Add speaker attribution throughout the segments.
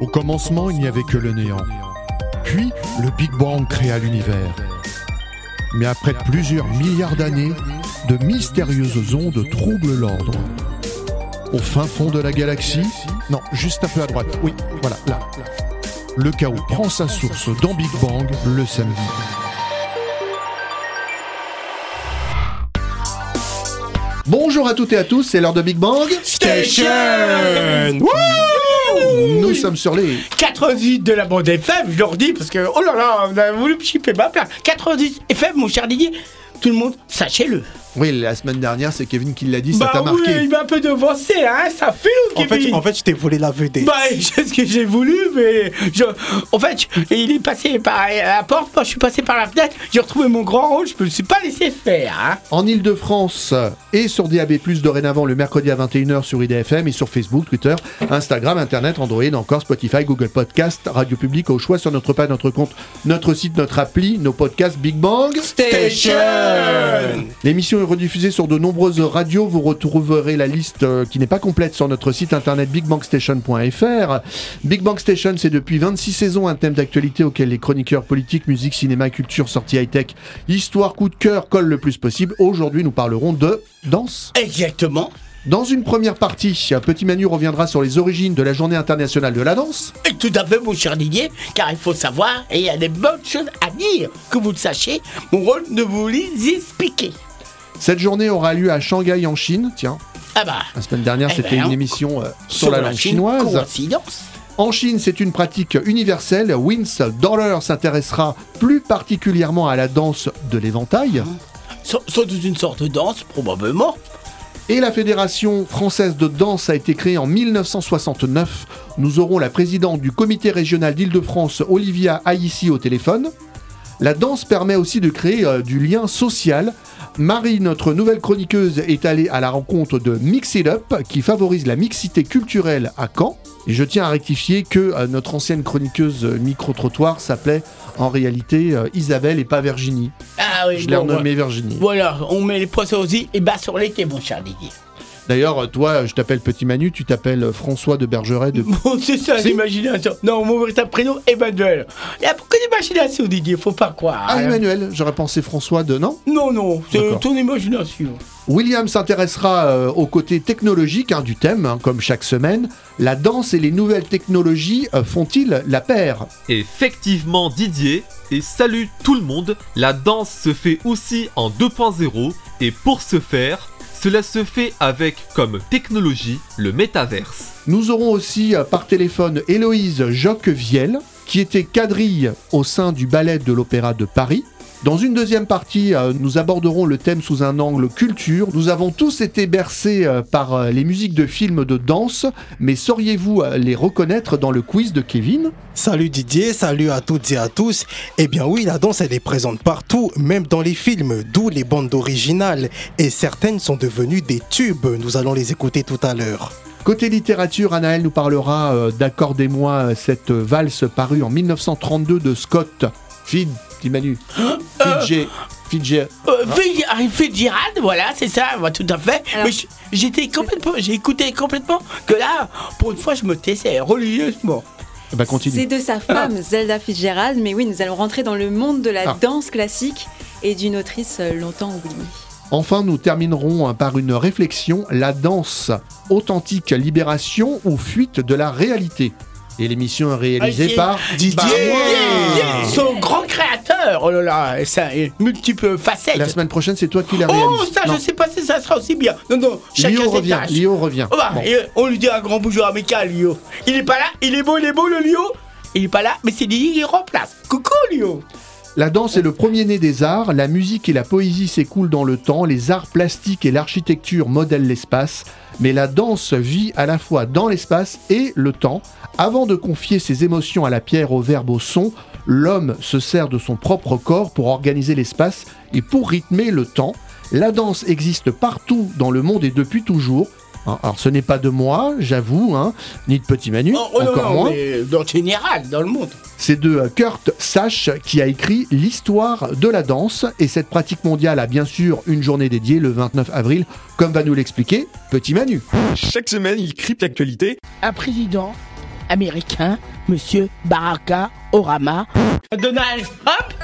Speaker 1: Au commencement, il n'y avait que le néant. Puis, le Big Bang créa l'univers. Mais après plusieurs milliards d'années, de mystérieuses ondes troublent l'ordre. Au fin fond de la galaxie, non, juste un peu à droite, oui, voilà, là. Le chaos prend sa source dans Big Bang le samedi. Bonjour à toutes et à tous, c'est l'heure de Big Bang
Speaker 2: Station
Speaker 1: Nous sommes sur les
Speaker 2: 88 de la bande FM, je leur dis parce que oh là là, on a voulu chipper ma place. 90 FM, mon cher Didier, tout le monde, sachez-le.
Speaker 1: Oui, la semaine dernière, c'est Kevin qui l'a dit, ça
Speaker 2: bah
Speaker 1: t'a marqué.
Speaker 2: oui, il m'a un peu devancé, hein, ça fait
Speaker 3: En
Speaker 2: Kevin.
Speaker 3: fait, en fait, je t'ai volé la vedette.
Speaker 2: Bah, c'est ce que j'ai voulu, mais je... en fait, il est passé par la porte, moi je suis passé par la fenêtre, j'ai retrouvé mon grand rôle, je me suis pas laissé faire. Hein.
Speaker 1: En Ile-de-France et sur DAB+, dorénavant le mercredi à 21h sur IDFM et sur Facebook, Twitter, Instagram, Internet, Android, encore Spotify, Google Podcast, Radio Public au choix sur notre page, notre compte, notre site, notre appli, nos podcasts Big Bang
Speaker 2: Station
Speaker 1: L'émission est rediffusée sur de nombreuses radios. Vous retrouverez la liste euh, qui n'est pas complète sur notre site internet bigbangstation.fr. Big Bang Station, c'est depuis 26 saisons un thème d'actualité auquel les chroniqueurs politiques, musique, cinéma, culture, sortie high-tech, histoire, coup de cœur collent le plus possible. Aujourd'hui, nous parlerons de danse.
Speaker 2: Exactement.
Speaker 1: Dans une première partie, Petit Manu reviendra sur les origines de la journée internationale de la danse.
Speaker 2: Et tout à fait, mon cher Didier, car il faut savoir, et il y a des bonnes choses à dire, que vous le sachiez, mon rôle de vous les expliquer.
Speaker 1: Cette journée aura lieu à Shanghai en Chine. Tiens,
Speaker 2: Ah bah,
Speaker 1: la semaine dernière,
Speaker 2: Eh
Speaker 1: c'était
Speaker 2: ben,
Speaker 1: une émission euh, sur, la langue
Speaker 2: Chine,
Speaker 1: chinoise. En Chine, c'est une pratique universelle. Wince Dollar s'intéressera plus particulièrement à la danse de l'éventail.
Speaker 2: Sans doute une sorte de danse, probablement.
Speaker 1: Et la Fédération française de danse a été créée en 1969. Nous aurons la présidente du comité régional d'Île-de-France, Olivia Aïssi, au téléphone. La danse permet aussi de créer euh, du lien social. Marie, notre nouvelle chroniqueuse, est allée à la rencontre de Mix It Up, qui favorise la mixité culturelle à Caen. Et je tiens à rectifier que euh, notre ancienne chroniqueuse euh, micro-trottoir s'appelait en réalité euh, Isabelle et pas Virginie.
Speaker 2: Ah oui,
Speaker 1: Je l'ai
Speaker 2: bon,
Speaker 1: renommée Virginie.
Speaker 2: Voilà, on met les poissons îles et bas sur l'été, mon cher Didier.
Speaker 1: D'ailleurs, toi, je t'appelle Petit Manu, tu t'appelles François de Bergeret de
Speaker 2: Bon, c'est ça, l'imagination. Non, mon véritable prénom, Emmanuel. Il y a beaucoup d'imagination, Didier, faut pas croire.
Speaker 1: Ah. Emmanuel, j'aurais pensé François de... Non?
Speaker 2: Non, non, c'est ton imagination.
Speaker 1: William s'intéressera euh, au côté technologique hein, du thème, hein, comme chaque semaine. La danse et les nouvelles technologies euh, font-ils la paire?
Speaker 4: Effectivement Didier, et salut tout le monde, la danse se fait aussi en 2.0 et pour ce faire, cela se fait avec comme technologie le métaverse.
Speaker 1: Nous aurons aussi euh, par téléphone Héloïse Jocques-Viel, qui était quadrille au sein du ballet de l'Opéra de Paris. Dans une deuxième partie, euh, nous aborderons le thème sous un angle culture. Nous avons tous été bercés euh, par euh, les musiques de films de danse, mais sauriez-vous les reconnaître dans le quiz de Kevin?
Speaker 3: Salut Didier, salut à toutes et à tous. Eh bien oui, la danse elle est présente partout, même dans les films, d'où les bandes originales. Et certaines sont devenues des tubes. Nous allons les écouter tout à l'heure.
Speaker 1: Côté littérature, Anaël nous parlera d'Accordez-moi cette valse parue en 1932 de Scott Fid, petit Manu. Fidge, Fidge.
Speaker 2: Euh, Fid- ah, Fitzgerald, voilà, c'est ça, bah, tout à fait.
Speaker 5: Alors-
Speaker 2: Mais j'étais complètement, j'ai écouté complètement que là, pour une fois, je me taisais religieusement.
Speaker 1: Bah continue.
Speaker 5: C'est de sa femme, Zelda Fitzgerald, mais oui, nous allons rentrer dans le monde de la
Speaker 1: Ah.
Speaker 5: danse classique et d'une autrice euh, longtemps oubliée.
Speaker 1: Enfin, nous terminerons hein, par une réflexion, la danse, authentique libération ou fuite de la réalité. Et l'émission est réalisée
Speaker 2: Ah,
Speaker 1: par
Speaker 3: Didier
Speaker 1: Bah.
Speaker 2: Yeah, son grand créateur, oh là là, ça, et multiples facettes.
Speaker 1: La semaine prochaine, c'est toi qui la réalise.
Speaker 2: Oh, ça,
Speaker 1: Non.
Speaker 2: je sais pas si ça sera aussi bien. Non, non, chacun
Speaker 1: Lio
Speaker 2: ses
Speaker 1: revient,
Speaker 2: tâches.
Speaker 1: Lio revient.
Speaker 2: Oh bah,
Speaker 1: Bon.
Speaker 2: et, euh, on lui dit un grand bonjour amical, Lio. Il est pas là, il est beau, il est beau, le Lio. Il est pas là, mais c'est dit, il remplace. Coucou, Lio.
Speaker 1: La danse est le premier-né des arts, la musique et la poésie s'écoulent dans le temps, les arts plastiques et l'architecture modèlent l'espace, mais la danse vit à la fois dans l'espace et le temps. Avant de confier ses émotions à la pierre, au verbe, au son, l'homme se sert de son propre corps pour organiser l'espace et pour rythmer le temps. La danse existe partout dans le monde et depuis toujours. Hein, Alors ce n'est pas de moi, j'avoue, hein, ni de Petit Manu,
Speaker 2: Oh, oh,
Speaker 1: encore
Speaker 2: non,
Speaker 1: moins.
Speaker 2: mais dans général, dans le monde.
Speaker 1: C'est de Kurt Sach qui a écrit l'histoire de la danse et cette pratique mondiale a bien sûr une journée dédiée le 29 avril, comme va nous l'expliquer Petit Manu.
Speaker 6: Chaque semaine, il crypte l'actualité.
Speaker 2: Un président américain, monsieur Baraka Orama. Donald Trump?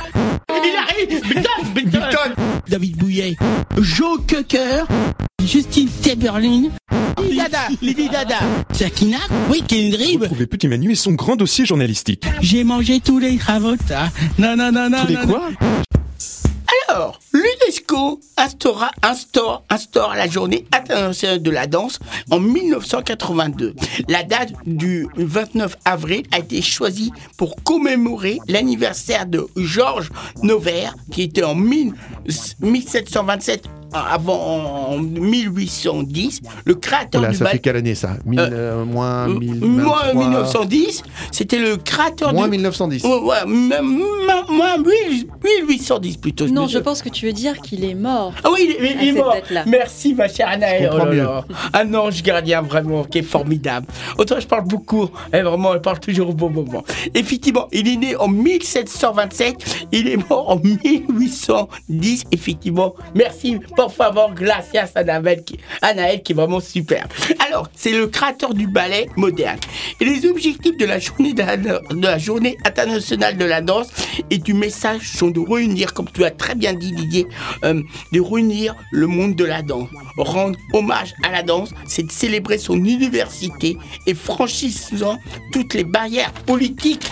Speaker 2: Il arrive Putain, putain. David Bouillet, Joe Cocker, Justine Timberlake, Lady Dada, Lady Dada, Sakina, oui, Kendrick.
Speaker 6: Retrouvez Petit Manu et son grand dossier journalistique.
Speaker 2: J'ai mangé tous les ravotas. Non, non, non, non.
Speaker 6: Tous les
Speaker 2: non,
Speaker 6: quoi?
Speaker 2: Alors, l'UNESCO instaura, la journée internationale de la danse en 1982. La date du 29 avril a été choisie pour commémorer l'anniversaire de Georges Nover, qui était en 1000 1727 avant en 1810, le créateur
Speaker 1: Voilà,
Speaker 2: du
Speaker 1: ça
Speaker 2: bal-
Speaker 1: fait quelle année ça Mille, euh, Moins
Speaker 2: Euh,
Speaker 1: 1000,
Speaker 2: moins 1910, c'était le créateur
Speaker 1: Moins
Speaker 2: du...
Speaker 1: 1910.
Speaker 2: Ouais, ouais, même- même- moins 1000 1810 plutôt.
Speaker 5: Non, je pense que tu veux dire qu'il est mort.
Speaker 2: Ah oui, il est, il mort. Merci, ma chère Anaël.
Speaker 1: Je comprends
Speaker 2: Oh là
Speaker 1: mieux.
Speaker 2: là. Un ange gardien, vraiment, qui est formidable. Autant je parle beaucoup. Et vraiment, elle parle toujours au bon moment. Effectivement, il est né en 1727. Il est mort en 1810. Effectivement, merci, por favor, gracias, Anaël, qui, Anaël, qui est vraiment super. Alors, c'est le créateur du ballet moderne. Et les objectifs de la journée, de la, de la journée internationale de la danse et du message sont de réunir, comme tu as très bien dit, Didier, euh, de réunir le monde de la danse. Rendre hommage à la danse, c'est de célébrer son université et franchissant toutes les barrières politiques,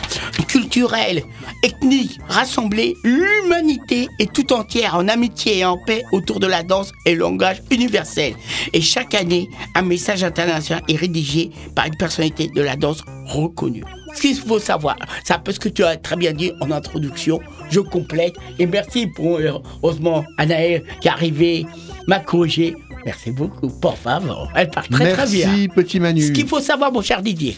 Speaker 2: culturelles, ethniques, rassembler l'humanité est tout entière en amitié et en paix autour de la danse et le langage universel. Et chaque année, un message international est rédigé par une personnalité de la danse reconnue. Ce qu'il faut savoir, c'est un peu ce que tu as très bien dit en introduction. Je complète et merci pour euh, heureusement Anaël qui est arrivée, m'a corrigé. Merci beaucoup, pour favor. Elle parle très très bien.
Speaker 1: Merci petit Manu.
Speaker 2: Ce qu'il faut savoir, mon cher Didier.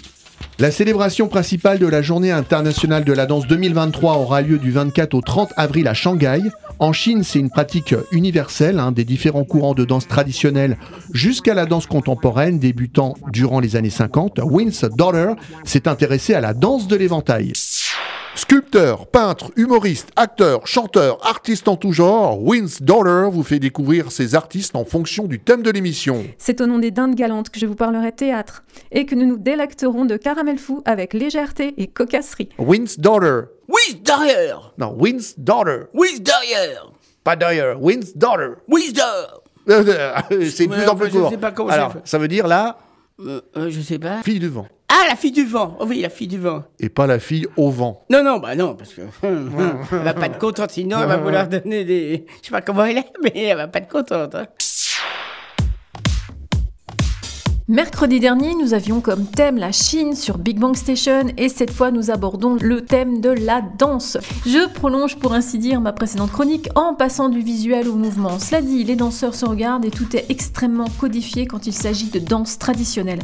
Speaker 1: La célébration principale de la Journée internationale de la danse 2023 aura lieu du 24 au 30 avril à Shanghai. En Chine, c'est une pratique universelle, hein, des différents courants de danse traditionnelle jusqu'à la danse contemporaine débutant durant les années 50. Win's Daughter s'est intéressé à la danse de l'éventail. Sculpteur, peintre, humoriste, acteur, chanteur, artiste en tout genre, Win's Daughter vous fait découvrir ses artistes en fonction du thème de l'émission.
Speaker 7: C'est au nom des dindes galantes que je vous parlerai théâtre et que nous nous délecterons de caramel fou avec légèreté et cocasserie.
Speaker 1: Win's Daughter.
Speaker 2: Oui, derrière.
Speaker 1: Non, Win's Daughter.
Speaker 2: Oui, derrière.
Speaker 1: Pas d'ailleurs, Win's Daughter.
Speaker 2: Oui, derrière.
Speaker 1: c'est de plus en plus
Speaker 2: je
Speaker 1: court.
Speaker 2: sais pas comment
Speaker 1: Alors, ça veut dire la
Speaker 2: Euh, euh, je sais pas.
Speaker 1: fille du vent.
Speaker 2: Ah, la fille du vent. Oh oui, la fille du vent.
Speaker 1: Et pas la fille au vent.
Speaker 2: Non, non, bah non, parce que hum, hum, elle va pas être contente, sinon elle va vouloir donner des. Je sais pas comment elle est, mais elle va pas être contente. hein.
Speaker 7: Mercredi dernier, nous avions comme thème la Chine sur Big Bang Station et cette fois nous abordons le thème de la danse. Je prolonge pour ainsi dire ma précédente chronique en passant du visuel au mouvement. Cela dit, les danseurs se regardent et tout est extrêmement codifié quand il s'agit de danse traditionnelle.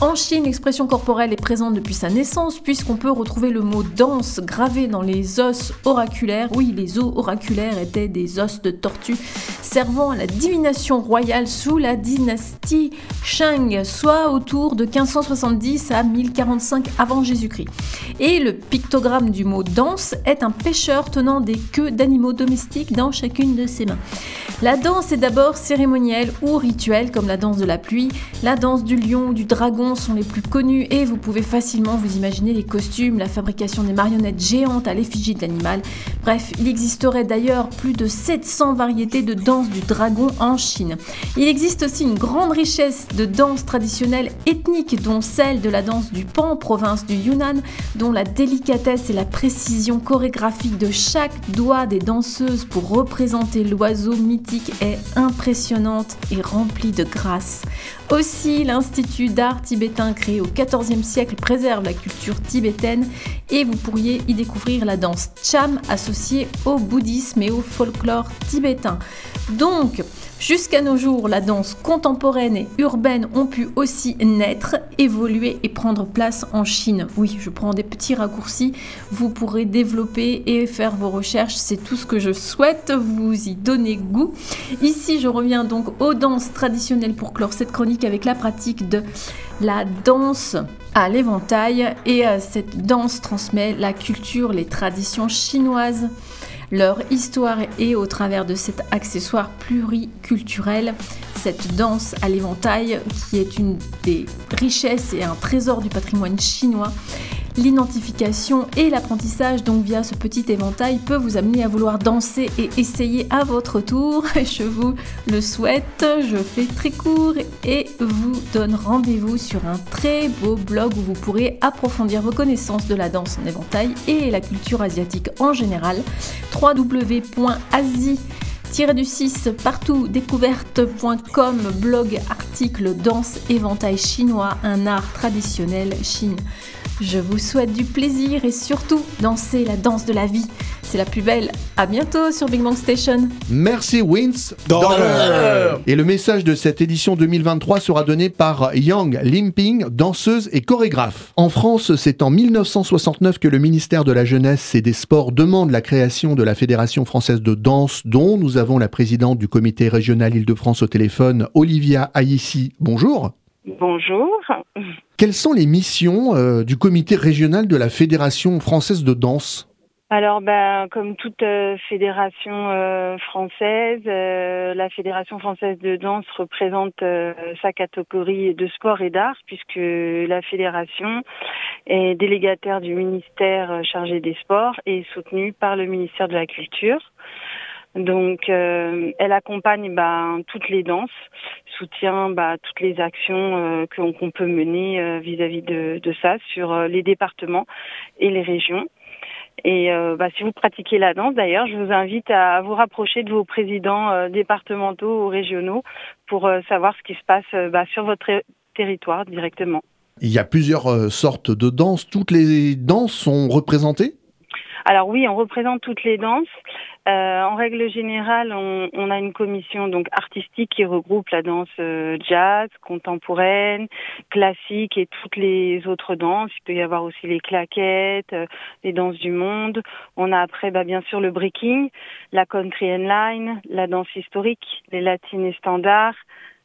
Speaker 7: En Chine, l'expression corporelle est présente depuis sa naissance puisqu'on peut retrouver le mot danse gravé dans les os oraculaires. Oui, les os oraculaires étaient des os de tortue servant à la divination royale sous la dynastie Shang, soit autour de 1570 à 1045 avant Jésus-Christ. Et le pictogramme du mot danse est un pêcheur tenant des queues d'animaux domestiques dans chacune de ses mains. La danse est d'abord cérémonielle ou rituelle, comme la danse de la pluie. La danse du lion du dragon sont les plus connues et vous pouvez facilement vous imaginer les costumes, la fabrication des marionnettes géantes à l'effigie de l'animal. Bref, il existerait d'ailleurs plus de 700 variétés de danse du dragon en Chine. Il existe aussi une grande richesse de danses traditionnelles ethniques, dont celle de la danse du Pan, province du Yunnan, dont la délicatesse et la précision chorégraphique de chaque doigt des danseuses pour représenter l'oiseau mythique est impressionnante et remplie de grâce. Aussi, l'Institut d'art tibétain créé au XIVe siècle préserve la culture tibétaine et vous pourriez y découvrir la danse cham associée au bouddhisme et au folklore tibétain. Donc, Jusqu'à nos jours, la danse contemporaine et urbaine ont pu aussi naître, évoluer et prendre place en Chine. Oui, je prends des petits raccourcis, vous pourrez développer et faire vos recherches, c'est tout ce que je souhaite, vous y donner goût. Ici, je reviens donc aux danses traditionnelles pour clore cette chronique avec la pratique de la danse à l'éventail et euh, cette danse transmet la culture, les traditions chinoises leur histoire et au travers de cet accessoire pluriculturel, cette danse à l'éventail qui est une des richesses et un trésor du patrimoine chinois. L'identification et l'apprentissage donc via ce petit éventail peut vous amener à vouloir danser et essayer à votre tour. Je vous le souhaite, je fais très court et vous donne rendez-vous sur un très beau blog où vous pourrez approfondir vos connaissances de la danse en éventail et la culture asiatique en général. www.asie du 6 partout découverte.com blog article danse éventail chinois un art traditionnel Chine je vous souhaite du plaisir et surtout danser la danse de la vie. C'est la plus belle. À bientôt sur Big Bang Station.
Speaker 1: Merci Wins
Speaker 3: Dollar.
Speaker 1: Et le message de cette édition 2023 sera donné par Yang Limping, danseuse et chorégraphe. En France, c'est en 1969 que le ministère de la Jeunesse et des Sports demande la création de la Fédération française de danse, dont nous avons la présidente du comité régional Île-de-France au téléphone, Olivia Aïssi. Bonjour.
Speaker 8: Bonjour.
Speaker 1: Quelles sont les missions euh, du comité régional de la Fédération française de danse?
Speaker 8: Alors, ben, comme toute euh, fédération euh, française, la Fédération française de danse représente sa catégorie de sport et d'art, puisque la fédération est délégataire du ministère chargé des sports et soutenue par le ministère de la Culture. Donc, elle accompagne ben, toutes les danses, soutient bah, toutes les actions euh, qu'on peut mener euh, vis-à-vis de, ça sur euh, les départements et les régions. Et bah, si vous pratiquez la danse, d'ailleurs, je vous invite à vous rapprocher de vos présidents départementaux ou régionaux pour savoir ce qui se passe bah, sur votre territoire directement.
Speaker 1: Il y a plusieurs sortes de danses. Toutes les danses sont représentées?
Speaker 8: Alors oui, on représente toutes les danses. Euh, en règle générale, on, a une commission donc artistique qui regroupe la danse euh, jazz, contemporaine, classique et toutes les autres danses. Il peut y avoir aussi les claquettes, euh, les danses du monde. On a après, bah, bien sûr, le breaking, la country and line, la danse historique, les latines et standards,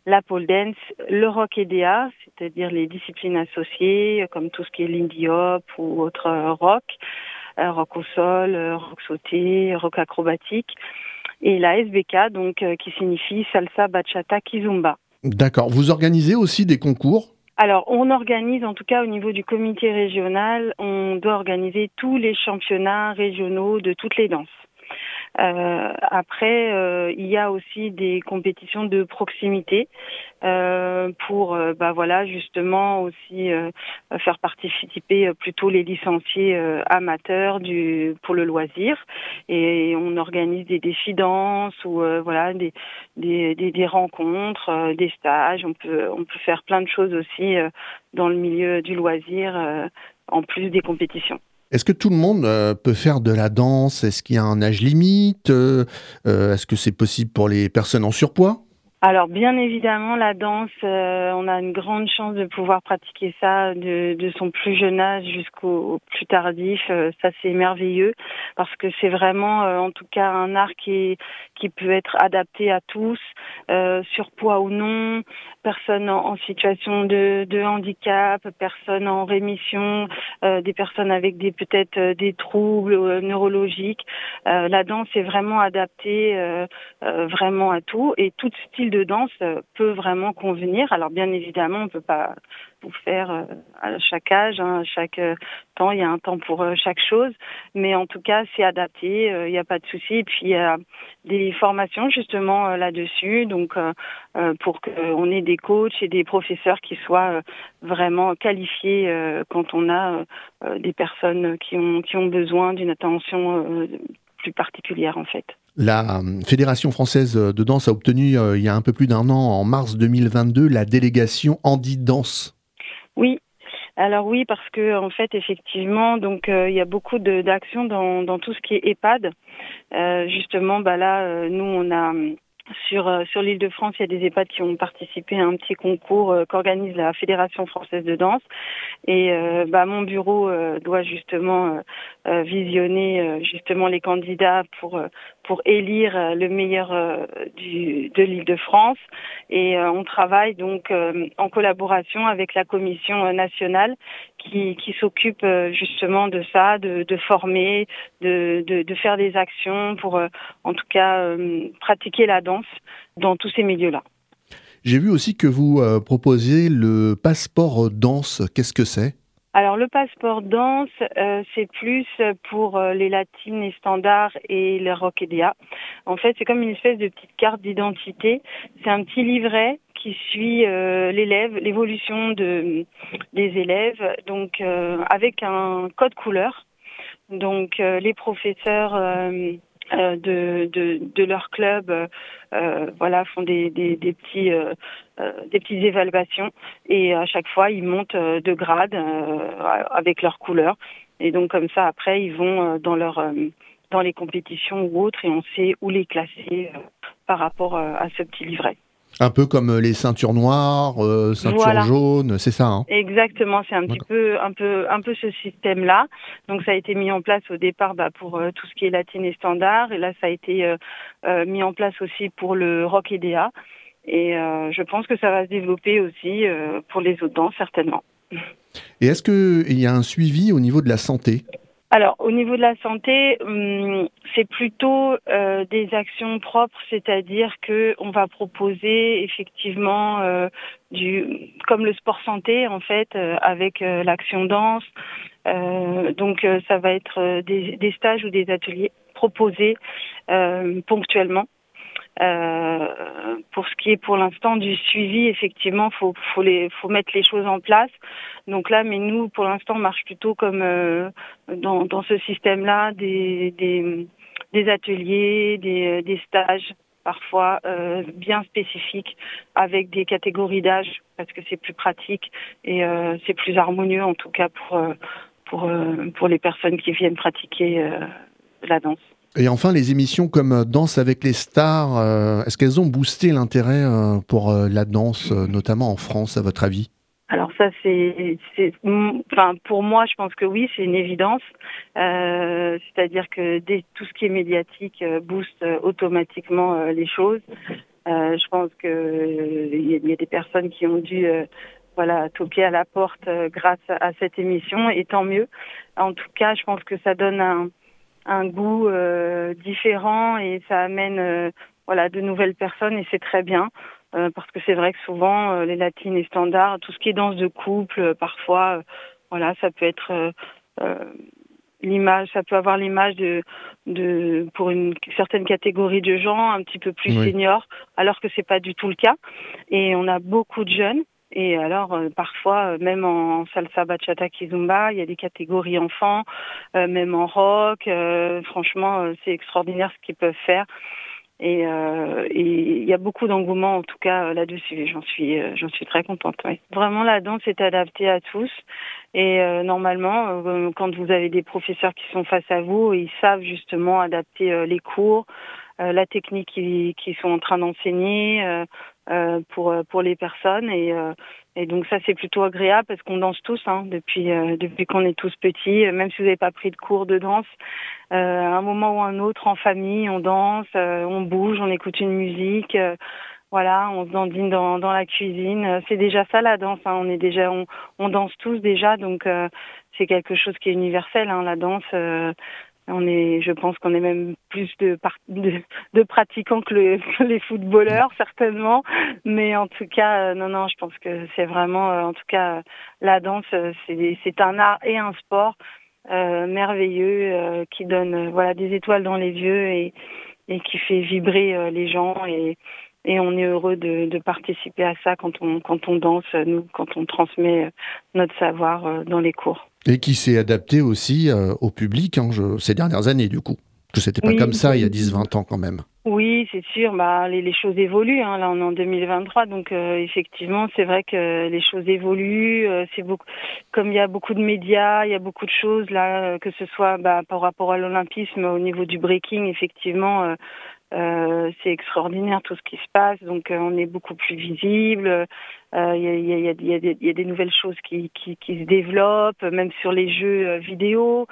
Speaker 8: la pole dance, le rock EDA, c'est-à-dire les disciplines associées comme tout ce qui est l'indie hop ou autre rock. Euh, rock au sol, euh, rock sauté, rock acrobatique. Et la SBK, donc, euh, qui signifie salsa, bachata, kizumba.
Speaker 1: D'accord. Vous organisez aussi des concours?
Speaker 8: Alors, on organise, en tout cas au niveau du comité régional, on doit organiser tous les championnats régionaux de toutes les danses. Euh, après, euh, il y a aussi des compétitions de proximité euh, pour, bah voilà, justement aussi faire participer plutôt les licenciés amateurs du pour le loisir. Et on organise des défis danse ou voilà des, des, des, des rencontres, des stages. On peut on peut faire plein de choses aussi dans le milieu du loisir en plus des compétitions.
Speaker 1: Est-ce que tout le monde euh, peut faire de la danse? Est-ce qu'il y a un âge limite? Euh, euh, Est-ce que c'est possible pour les personnes en surpoids?
Speaker 8: Alors bien évidemment la danse, on a une grande chance de pouvoir pratiquer ça de, de son plus jeune âge jusqu'au plus tardif. ça c'est merveilleux parce que c'est vraiment en tout cas un art qui, qui peut être adapté à tous, surpoids ou non, personnes en, situation de, de, handicap, personnes en rémission, euh, des personnes avec des peut-être euh, des troubles euh, neurologiques. la danse est vraiment adaptée vraiment à tout et tout style de danse peut vraiment convenir. Alors bien évidemment, on peut pas vous faire à chaque âge, hein, à chaque temps, il y a un temps pour chaque chose, mais en tout cas, c'est adapté, il n'y a pas de souci. Et puis il y a des formations justement là-dessus, donc pour qu'on ait des coachs et des professeurs qui soient euh, vraiment qualifiés euh, quand on a euh, des personnes qui ont, qui ont besoin d'une attention plus particulière en fait.
Speaker 1: La Fédération française de danse a obtenu il y a un peu plus d'un an, en mars 2022, la délégation Andy Danse.
Speaker 8: Oui, alors oui, parce que en fait, effectivement, donc il y a beaucoup d'actions dans, tout ce qui est EHPAD. justement, bah là, nous on a sur, euh, sur l'île de France, il y a des EHPAD qui ont participé à un petit concours euh, qu'organise la Fédération française de danse. Et euh, bah, mon bureau doit justement visionner justement les candidats pour pour élire le meilleur de l'île de France. Et on travaille donc en collaboration avec la commission nationale qui, qui s'occupe justement de ça, de, former, de, de, faire des actions pour en tout cas pratiquer la danse dans tous ces milieux-là.
Speaker 1: J'ai vu aussi que vous euh, proposez le passeport danse. Qu'est-ce que c'est?
Speaker 8: Alors le passeport danse, euh, c'est plus pour euh, les latines et standards et les rock En fait, c'est comme une espèce de petite carte d'identité. C'est un petit livret qui suit l'élève, l'évolution de des élèves, donc avec un code couleur. Donc les professeurs euh, de, de, de, leur club euh, voilà font des, des, des petits euh, des petites évaluations et à chaque fois ils montent de grade avec leurs couleurs et donc comme ça après ils vont dans leur dans les compétitions ou autres et on sait où les classer par rapport à ce petit livret.
Speaker 1: Un peu comme euh, les ceintures noires, euh, ceintures jaunes, c'est ça. Hein
Speaker 8: Exactement, c'est un petit peu, un peu, un peu ce système-là. Donc ça a été mis en place au départ bah, pour euh, tout ce qui est latine et standard, et là ça a été mis en place aussi pour le rock EDA. Et je pense que ça va se développer aussi pour les autres danses certainement.
Speaker 1: Et est-ce qu'il y a un suivi au niveau de la santé?
Speaker 8: Alors, au niveau de la santé, hum, c'est plutôt euh, des actions propres, c'est-à-dire que on va proposer effectivement euh, du, comme le sport santé en fait, euh, avec l'action danse. donc, ça va être des, des, stages ou des ateliers proposés ponctuellement. Euh, pour ce qui est pour l'instant du suivi, effectivement, faut faut les faut mettre les choses en place. Donc là, mais nous, pour l'instant, on marche plutôt comme euh, dans dans ce système-là, des des des ateliers, des des stages parfois euh, bien spécifiques avec des catégories d'âge parce que c'est plus pratique et euh, c'est plus harmonieux en tout cas pour pour pour les personnes qui viennent pratiquer la danse.
Speaker 1: Et enfin, les émissions comme euh, Danse avec les stars, euh, est-ce qu'elles ont boosté l'intérêt euh, pour la danse, notamment en France, à votre avis?
Speaker 8: Alors ça c'est, enfin pour moi je pense que oui c'est une évidence, c'est-à-dire que tout ce qui est médiatique booste automatiquement les choses. je pense que il y, a des personnes qui ont dû voilà toquer à la porte grâce à cette émission et tant mieux. En tout cas je pense que ça donne un un goût euh, différent et ça amène euh, voilà de nouvelles personnes et c'est très bien euh, parce que c'est vrai que souvent les latines et standards, tout ce qui est danse de couple, parfois voilà ça peut être l'image, ça peut avoir l'image de, de, pour une certaine catégorie de gens un petit peu plus seniors, alors que c'est pas du tout le cas. Et on a beaucoup de jeunes et alors, euh, parfois, euh, même en salsa, bachata, kizumba, il y a des catégories enfants, euh, même en rock. franchement, c'est extraordinaire ce qu'ils peuvent faire. Et il y a beaucoup d'engouement, en tout cas, là-dessus. J'en suis, j'en suis très contente. Vraiment, la danse est adaptée à tous. Et normalement, quand vous avez des professeurs qui sont face à vous, ils savent justement adapter les cours, la technique qu'ils qui sont en train d'enseigner euh, pour euh, pour les personnes et euh, et donc ça c'est plutôt agréable parce qu'on danse tous hein, depuis depuis qu'on est tous petits même si vous n'avez pas pris de cours de danse à un moment ou un autre en famille on danse on bouge on écoute une musique voilà, on se dandine dans, dans la cuisine. C'est déjà ça la danse. Hein. On est déjà, on, on danse tous déjà, donc c'est quelque chose qui est universel. Hein. La danse, on est, je pense qu'on est même plus de, de, pratiquants que, les footballeurs certainement, mais en tout cas, euh, non, non, je pense que c'est vraiment, euh, en tout cas, la danse, euh, c'est un art et un sport merveilleux qui donne, voilà, des étoiles dans les yeux et, et qui fait vibrer les gens et on est heureux de, de, participer à ça quand on, quand on danse, nous, quand on transmet notre savoir dans les cours.
Speaker 1: Et qui s'est adapté aussi euh, au public hein, ces dernières années, du coup. Que c'était pas comme ça il y a 10-20 ans quand même.
Speaker 8: Oui, c'est sûr. Bah, les, les choses évoluent. Hein. Là, on est en 2023, donc euh, effectivement, c'est vrai que les choses évoluent. Euh, c'est beaucoup, comme il y a beaucoup de médias, il y a beaucoup de choses là, que ce soit bah, par rapport à l'olympisme, au niveau du breaking, effectivement, euh, c'est extraordinaire tout ce qui se passe, donc euh, on est beaucoup plus visible. Il y, a, des nouvelles choses qui, qui, qui, se développent, même sur les jeux euh, vidéo.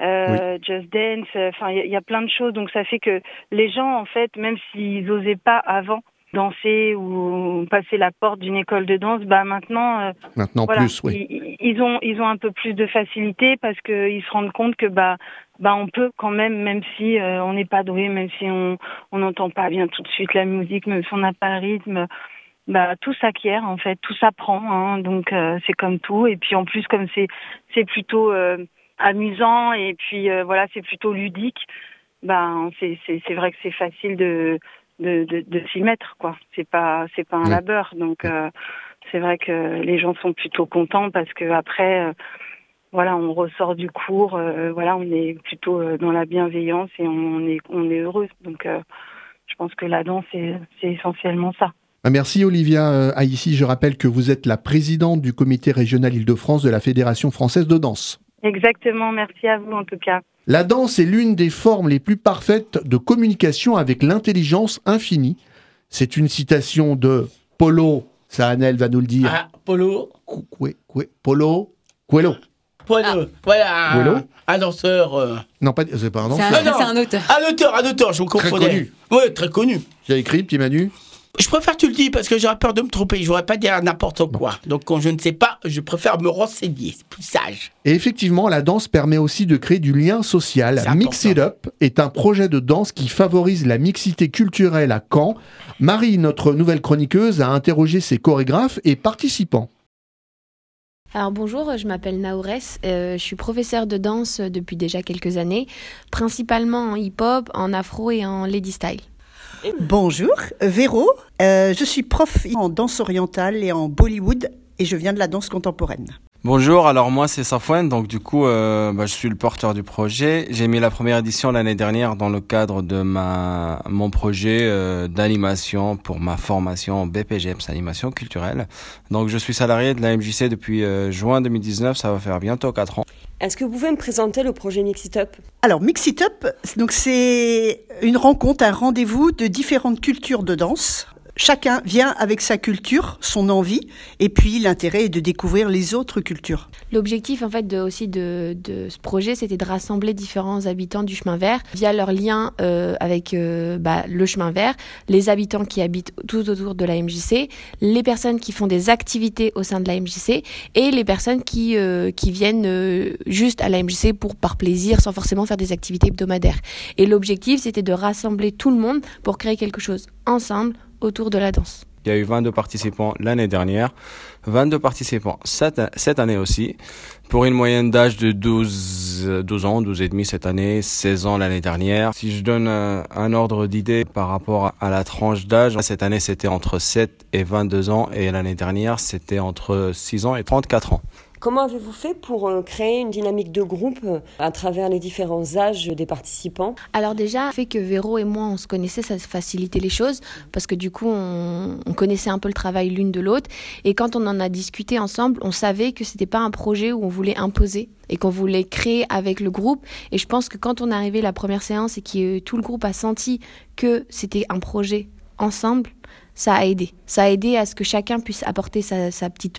Speaker 8: Euh, Just Dance, enfin il y, a plein de choses, donc ça fait que les gens en fait, même s'ils n'osaient pas avant danser ou passer la porte d'une école de danse, bah maintenant,
Speaker 1: maintenant plus, oui.
Speaker 8: Ils, ils, ont ils ont un peu plus de facilité parce qu'ils se rendent compte que bah bah on peut quand même, même si euh, on n'est pas doué, même si on on n'entend pas bien tout de suite la musique, même si on n'a pas le rythme, bah tout s'acquiert en fait, tout s'apprend. Hein, donc euh, c'est comme tout. Et puis en plus comme c'est c'est plutôt euh, amusant et puis euh, voilà c'est plutôt ludique. C'est c'est c'est vrai que c'est facile de de de, de s'y mettre quoi. C'est pas c'est pas un labeur. Donc euh, c'est vrai que les gens sont plutôt contents parce que après euh, voilà on ressort du cours. euh, voilà on est plutôt dans la bienveillance et on est on est heureux. Donc je pense que la danse c'est essentiellement ça.
Speaker 1: Ah, Merci Olivia euh, Haïssi. Je rappelle que vous êtes la présidente du comité régional Île-de-France de la Fédération française de danse.
Speaker 8: Exactement, merci à vous en tout cas.
Speaker 1: La danse est l'une des formes les plus parfaites de communication avec l'intelligence infinie. C'est une citation de Polo, Sahanel va nous le dire.
Speaker 2: Ah, Polo.
Speaker 1: Cou- Cou- Cou- Polo Coelho.
Speaker 2: Polo. Voilà. un-
Speaker 1: Coelho
Speaker 2: Un danseur. euh,
Speaker 1: Non, pas, c'est pas un
Speaker 5: C'est
Speaker 1: danseur.
Speaker 5: un,
Speaker 2: Ah non.
Speaker 5: c'est un auteur.
Speaker 2: Un auteur, un auteur, je
Speaker 1: Très
Speaker 2: confondais.
Speaker 1: connu.
Speaker 2: Ouais, très connu.
Speaker 1: J'ai écrit, petit Manu.
Speaker 2: Je préfère que tu le dis parce que j'aurais peur de me tromper. Je voudrais pas dire n'importe quoi. Donc quand je ne sais pas, je préfère me renseigner. C'est plus sage.
Speaker 1: Et effectivement, la danse permet aussi de créer du lien social. Mix. It Up est un projet de danse qui favorise la mixité culturelle à Caen. Marie, notre nouvelle chroniqueuse, a interrogé ses chorégraphes et participants.
Speaker 9: Alors bonjour, je m'appelle Naoures, euh, je suis professeure de danse depuis déjà quelques années, principalement en hip-hop, en afro et en lady style.
Speaker 10: Bonjour, Véro. Euh, je suis prof en danse orientale et en Bollywood et je viens de la danse contemporaine.
Speaker 11: Bonjour, alors moi c'est Safwan, donc du coup euh, bah, je suis le porteur du projet. J'ai mis la première édition l'année dernière dans le cadre de ma mon projet euh, d'animation pour ma formation BPGEPS animation culturelle. Donc je suis salarié de la MJC depuis euh, juin 2019, ça va faire bientôt 4 ans.
Speaker 12: Est-ce que vous pouvez me présenter le projet Mix It Up
Speaker 10: Alors Mix It Up, donc c'est une rencontre, un rendez-vous de différentes cultures de danse. Chacun vient avec sa culture, son envie, et puis l'intérêt est de découvrir les autres cultures.
Speaker 9: L'objectif en fait de, aussi de, ce projet, c'était de rassembler différents habitants du chemin vert via leur lien euh, avec euh, bah, le chemin vert, les habitants qui habitent tout autour de la MJC, les personnes qui font des activités au sein de la MJC et les personnes qui, euh, qui viennent juste à la MJC pour par plaisir sans forcément faire des activités hebdomadaires. Et l'objectif, c'était de rassembler tout le monde pour créer quelque chose ensemble autour de la danse.
Speaker 11: Il y a eu 22 participants l'année dernière, 22 participants cette, cette année aussi, pour une moyenne d'âge de 12, 12 ans, 12 et demi cette année, 16 ans l'année dernière. Si je donne un, un ordre d'idée par rapport à la tranche d'âge, cette année c'était entre 7 et 22 ans et l'année dernière c'était entre 6 ans et 34 ans.
Speaker 12: Comment avez-vous fait pour euh, créer une dynamique de groupe euh, à travers les différents âges des participants?
Speaker 9: Alors déjà, le fait que Véro et moi, on se connaissait, ça facilitait les choses parce que du coup, on, on connaissait un peu le travail l'une de l'autre. Et quand on en a discuté ensemble, on savait que c'était pas un projet où on voulait imposer et qu'on voulait créer avec le groupe. Et je pense que quand on est arrivé la première séance et que tout le groupe a senti que c'était un projet ensemble, ça a aidé. Ça a aidé à ce que chacun puisse apporter sa petite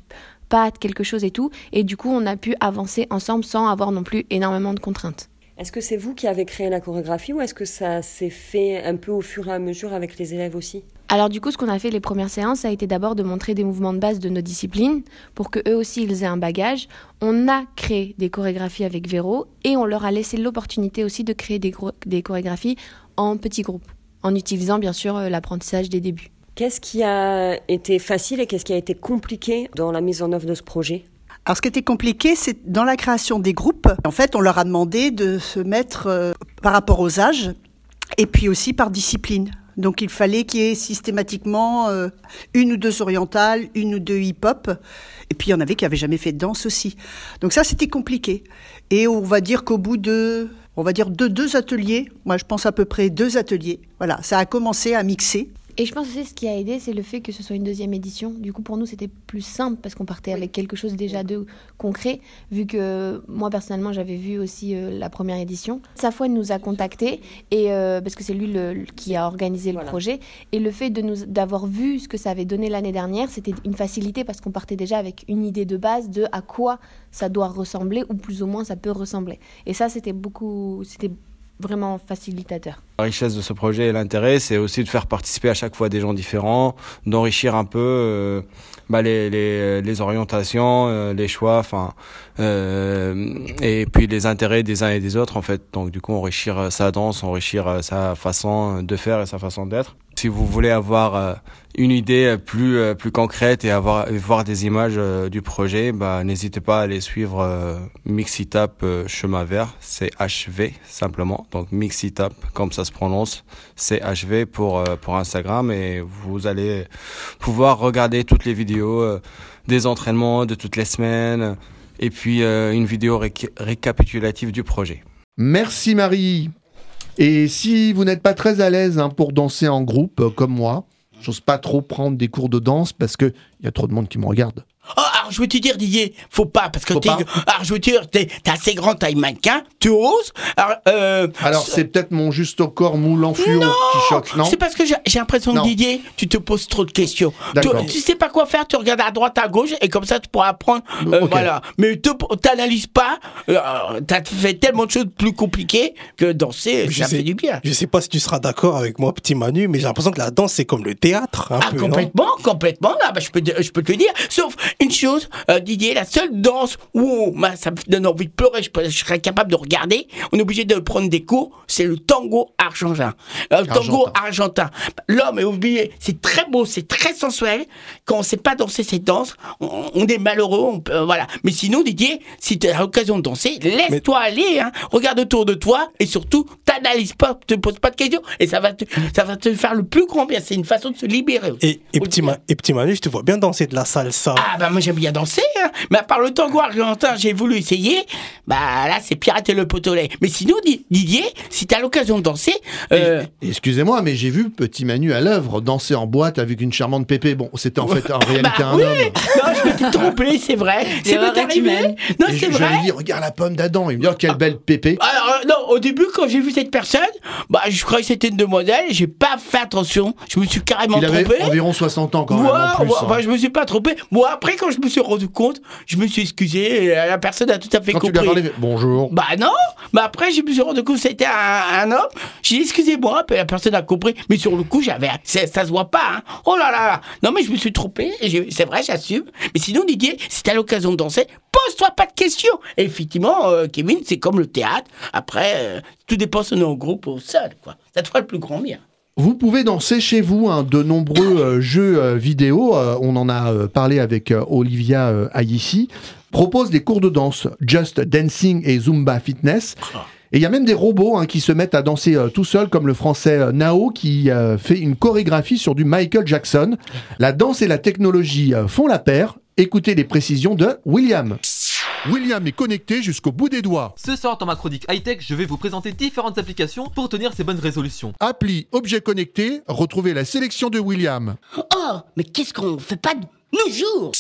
Speaker 9: quelque chose et tout. Et du coup, on a pu avancer ensemble sans avoir non plus énormément de contraintes.
Speaker 12: Est-ce que c'est vous qui avez créé la chorégraphie ou est-ce que ça s'est fait un peu au fur et à mesure avec les élèves aussi?
Speaker 9: Alors du coup, ce qu'on a fait les premières séances, ça a été d'abord de montrer des mouvements de base de nos disciplines pour que eux aussi ils aient un bagage. On a créé des chorégraphies avec Véro et on leur a laissé l'opportunité aussi de créer des chorégraphies en petits groupes, en utilisant bien sûr euh, l'apprentissage des débuts.
Speaker 12: Qu'est-ce qui a été facile et qu'est-ce qui a été compliqué dans la mise en œuvre de ce projet?
Speaker 10: Alors, ce qui était compliqué, c'est dans la création des groupes. En fait, on leur a demandé de se mettre euh, par rapport aux âges et puis aussi par discipline. Donc, il fallait qu'il y ait systématiquement euh, une ou deux orientales, une ou deux hip-hop. Et puis, il y en avait qui n'avaient jamais fait de danse aussi. Donc, ça, c'était compliqué. Et on va dire qu'au bout de, on va dire de deux ateliers, moi, je pense à peu près deux ateliers. Voilà, ça a commencé à mixer.
Speaker 9: Et je pense aussi ce qui a aidé, c'est le fait que ce soit une deuxième édition. Du coup, pour nous, c'était plus simple parce qu'on partait avec quelque chose déjà de concret, vu que moi, personnellement, j'avais vu aussi euh, la première édition. Safouane nous a contactés, et, euh, parce que c'est lui le, qui a organisé le projet. Et le fait de nous d'avoir vu ce que ça avait donné l'année dernière, c'était une facilité parce qu'on partait déjà avec une idée de base de à quoi ça doit ressembler, ou plus ou moins ça peut ressembler. Et ça, c'était beaucoup... C'était vraiment facilitateur.
Speaker 11: La richesse de ce projet et l'intérêt, c'est aussi de faire participer à chaque fois des gens différents, d'enrichir un peu euh, bah, les, les, orientations, euh, les choix, enfin, euh, et puis les intérêts des uns et des autres en fait. Donc du coup, enrichir sa danse, enrichir sa façon de faire et sa façon d'être. Si vous voulez avoir euh, une idée plus euh, plus concrète et avoir voir des images euh, du projet, bah n'hésitez pas à aller suivre euh, Mixitap euh, chemin vert, c'est HV simplement. Donc Mixitap comme ça se prononce, c'est HV pour euh, pour Instagram et vous allez pouvoir regarder toutes les vidéos euh, des entraînements de toutes les semaines et puis euh, une vidéo réca- récapitulative du projet.
Speaker 1: Merci Marie. Et si vous n'êtes pas très à l'aise hein, pour danser en groupe euh, comme moi, j'ose pas trop prendre des cours de danse parce que il y a trop de monde qui me regarde.
Speaker 2: Oh, alors je veux te dire, Didier, faut pas, parce que t'es. Alors je veux te dire, t'es t'es assez grand, taille mannequin, tu oses. Alors, euh,
Speaker 1: Alors c'est peut-être mon juste au corps moulant fluo qui choque, non
Speaker 2: C'est parce que j'ai j'ai l'impression que
Speaker 1: Non.
Speaker 2: Didier, tu te poses trop de questions. Tu,
Speaker 1: D'accord.
Speaker 2: tu sais pas quoi faire, tu regardes à droite, à gauche, et comme ça tu pourras apprendre. euh,
Speaker 1: Ok.
Speaker 2: Voilà. Mais te- t'analyses pas, euh, t'as fait tellement de choses plus compliquées que danser,
Speaker 3: Je
Speaker 2: ça
Speaker 3: sais-
Speaker 2: fait du bien.
Speaker 3: Je sais pas si tu seras d'accord avec moi, petit Manu, mais j'ai l'impression que la danse, c'est comme le théâtre. Un
Speaker 2: Ah,
Speaker 3: peu, non
Speaker 2: complètement, complètement. Ah, bah, je, peux te, je peux te le dire. Sauf une chose, euh, Didier, la seule danse où bah, ça me donne envie de pleurer, je, serais capable de regarder, on est obligé de prendre des cours, c'est le tango argentin. Euh, le tango argentin. L'homme est oublié, c'est très beau, c'est très sensuel. Quand on sait pas danser cette danse, on, on est malheureux, on euh, voilà. Mais sinon, Didier, si tu as l'occasion de danser, laisse-toi aller, hein. regarde autour de toi et surtout, t'analyses pas, te pose pas de questions et ça va te, ça va te faire le plus grand bien. C'est une façon de se libérer. aussi.
Speaker 3: Et, et, petit Ma- et petit Manu, je te vois bien danser de la salsa.
Speaker 2: Ah bah moi j'aime bien danser, hein. mais à part le tango argentin, j'ai voulu essayer, bah là c'est pirater le potolet. Mais sinon Di- Didier, si t'as l'occasion de danser, euh,
Speaker 1: Excusez-moi, mais j'ai vu Petit Manu à l'œuvre danser en boîte avec une charmante pépé. Bon, c'était en fait en réalité
Speaker 2: bah
Speaker 1: un
Speaker 2: oui,
Speaker 1: homme.
Speaker 2: non je m'étais trompé, c'est vrai, c'est
Speaker 5: L'erreur
Speaker 2: peut
Speaker 5: est
Speaker 2: arrivé. Non c'est
Speaker 1: je, je
Speaker 2: vrai.
Speaker 1: lui dis, regarde la pomme d'Adam. Il me dit, oh, quelle belle pépé.
Speaker 2: Alors, euh, non, au début, quand j'ai vu cette personne, bah, je croyais que c'était une demoiselle, j'ai pas fait attention, je me suis carrément
Speaker 1: Il avait
Speaker 2: trompé.
Speaker 1: environ 60 ans quand même en plus. hein.
Speaker 2: bah, je me suis pas trompé. Bon, après, quand je me suis rendu compte, je me suis excusé, et la personne a tout à fait
Speaker 1: Quand tu lui
Speaker 2: compris.
Speaker 1: as parlé, bonjour.
Speaker 2: Bah non, mais après je me suis rendu compte que c'était un, un homme. J'ai dit excusez-moi, puis la personne a compris. Mais sur le coup, j'avais, ça, ça se voit pas. Hein. Oh là là là. Non mais je me suis trompé. C'est vrai, j'assume. Mais sinon Didier, si t'as l'occasion de danser, pose-toi pas de questions. Et effectivement, euh, Kevin, c'est comme le théâtre. Après, euh, tout dépend si on est en groupe ou seul, quoi. Ça te fera le plus grand bien.
Speaker 1: Vous pouvez danser chez vous hein, de nombreux euh, jeux euh, vidéo. euh, on en a euh, parlé avec Olivia Aïssi. Propose des cours de danse, Just Dancing et Zumba Fitness. Et il y a même des robots hein, qui se mettent à danser tout seuls, comme le français Nao qui fait une chorégraphie sur du Michael Jackson. La danse et la technologie font la paire. Écoutez les précisions de William.
Speaker 6: William est connecté jusqu'au bout des doigts.
Speaker 4: Ce soir dans ma chronique high-tech, je vais vous présenter différentes applications pour tenir ces bonnes résolutions.
Speaker 6: Appli objet connecté, retrouvez la sélection de William.
Speaker 2: Oh, mais qu'est-ce qu'on fait pas de nos jours?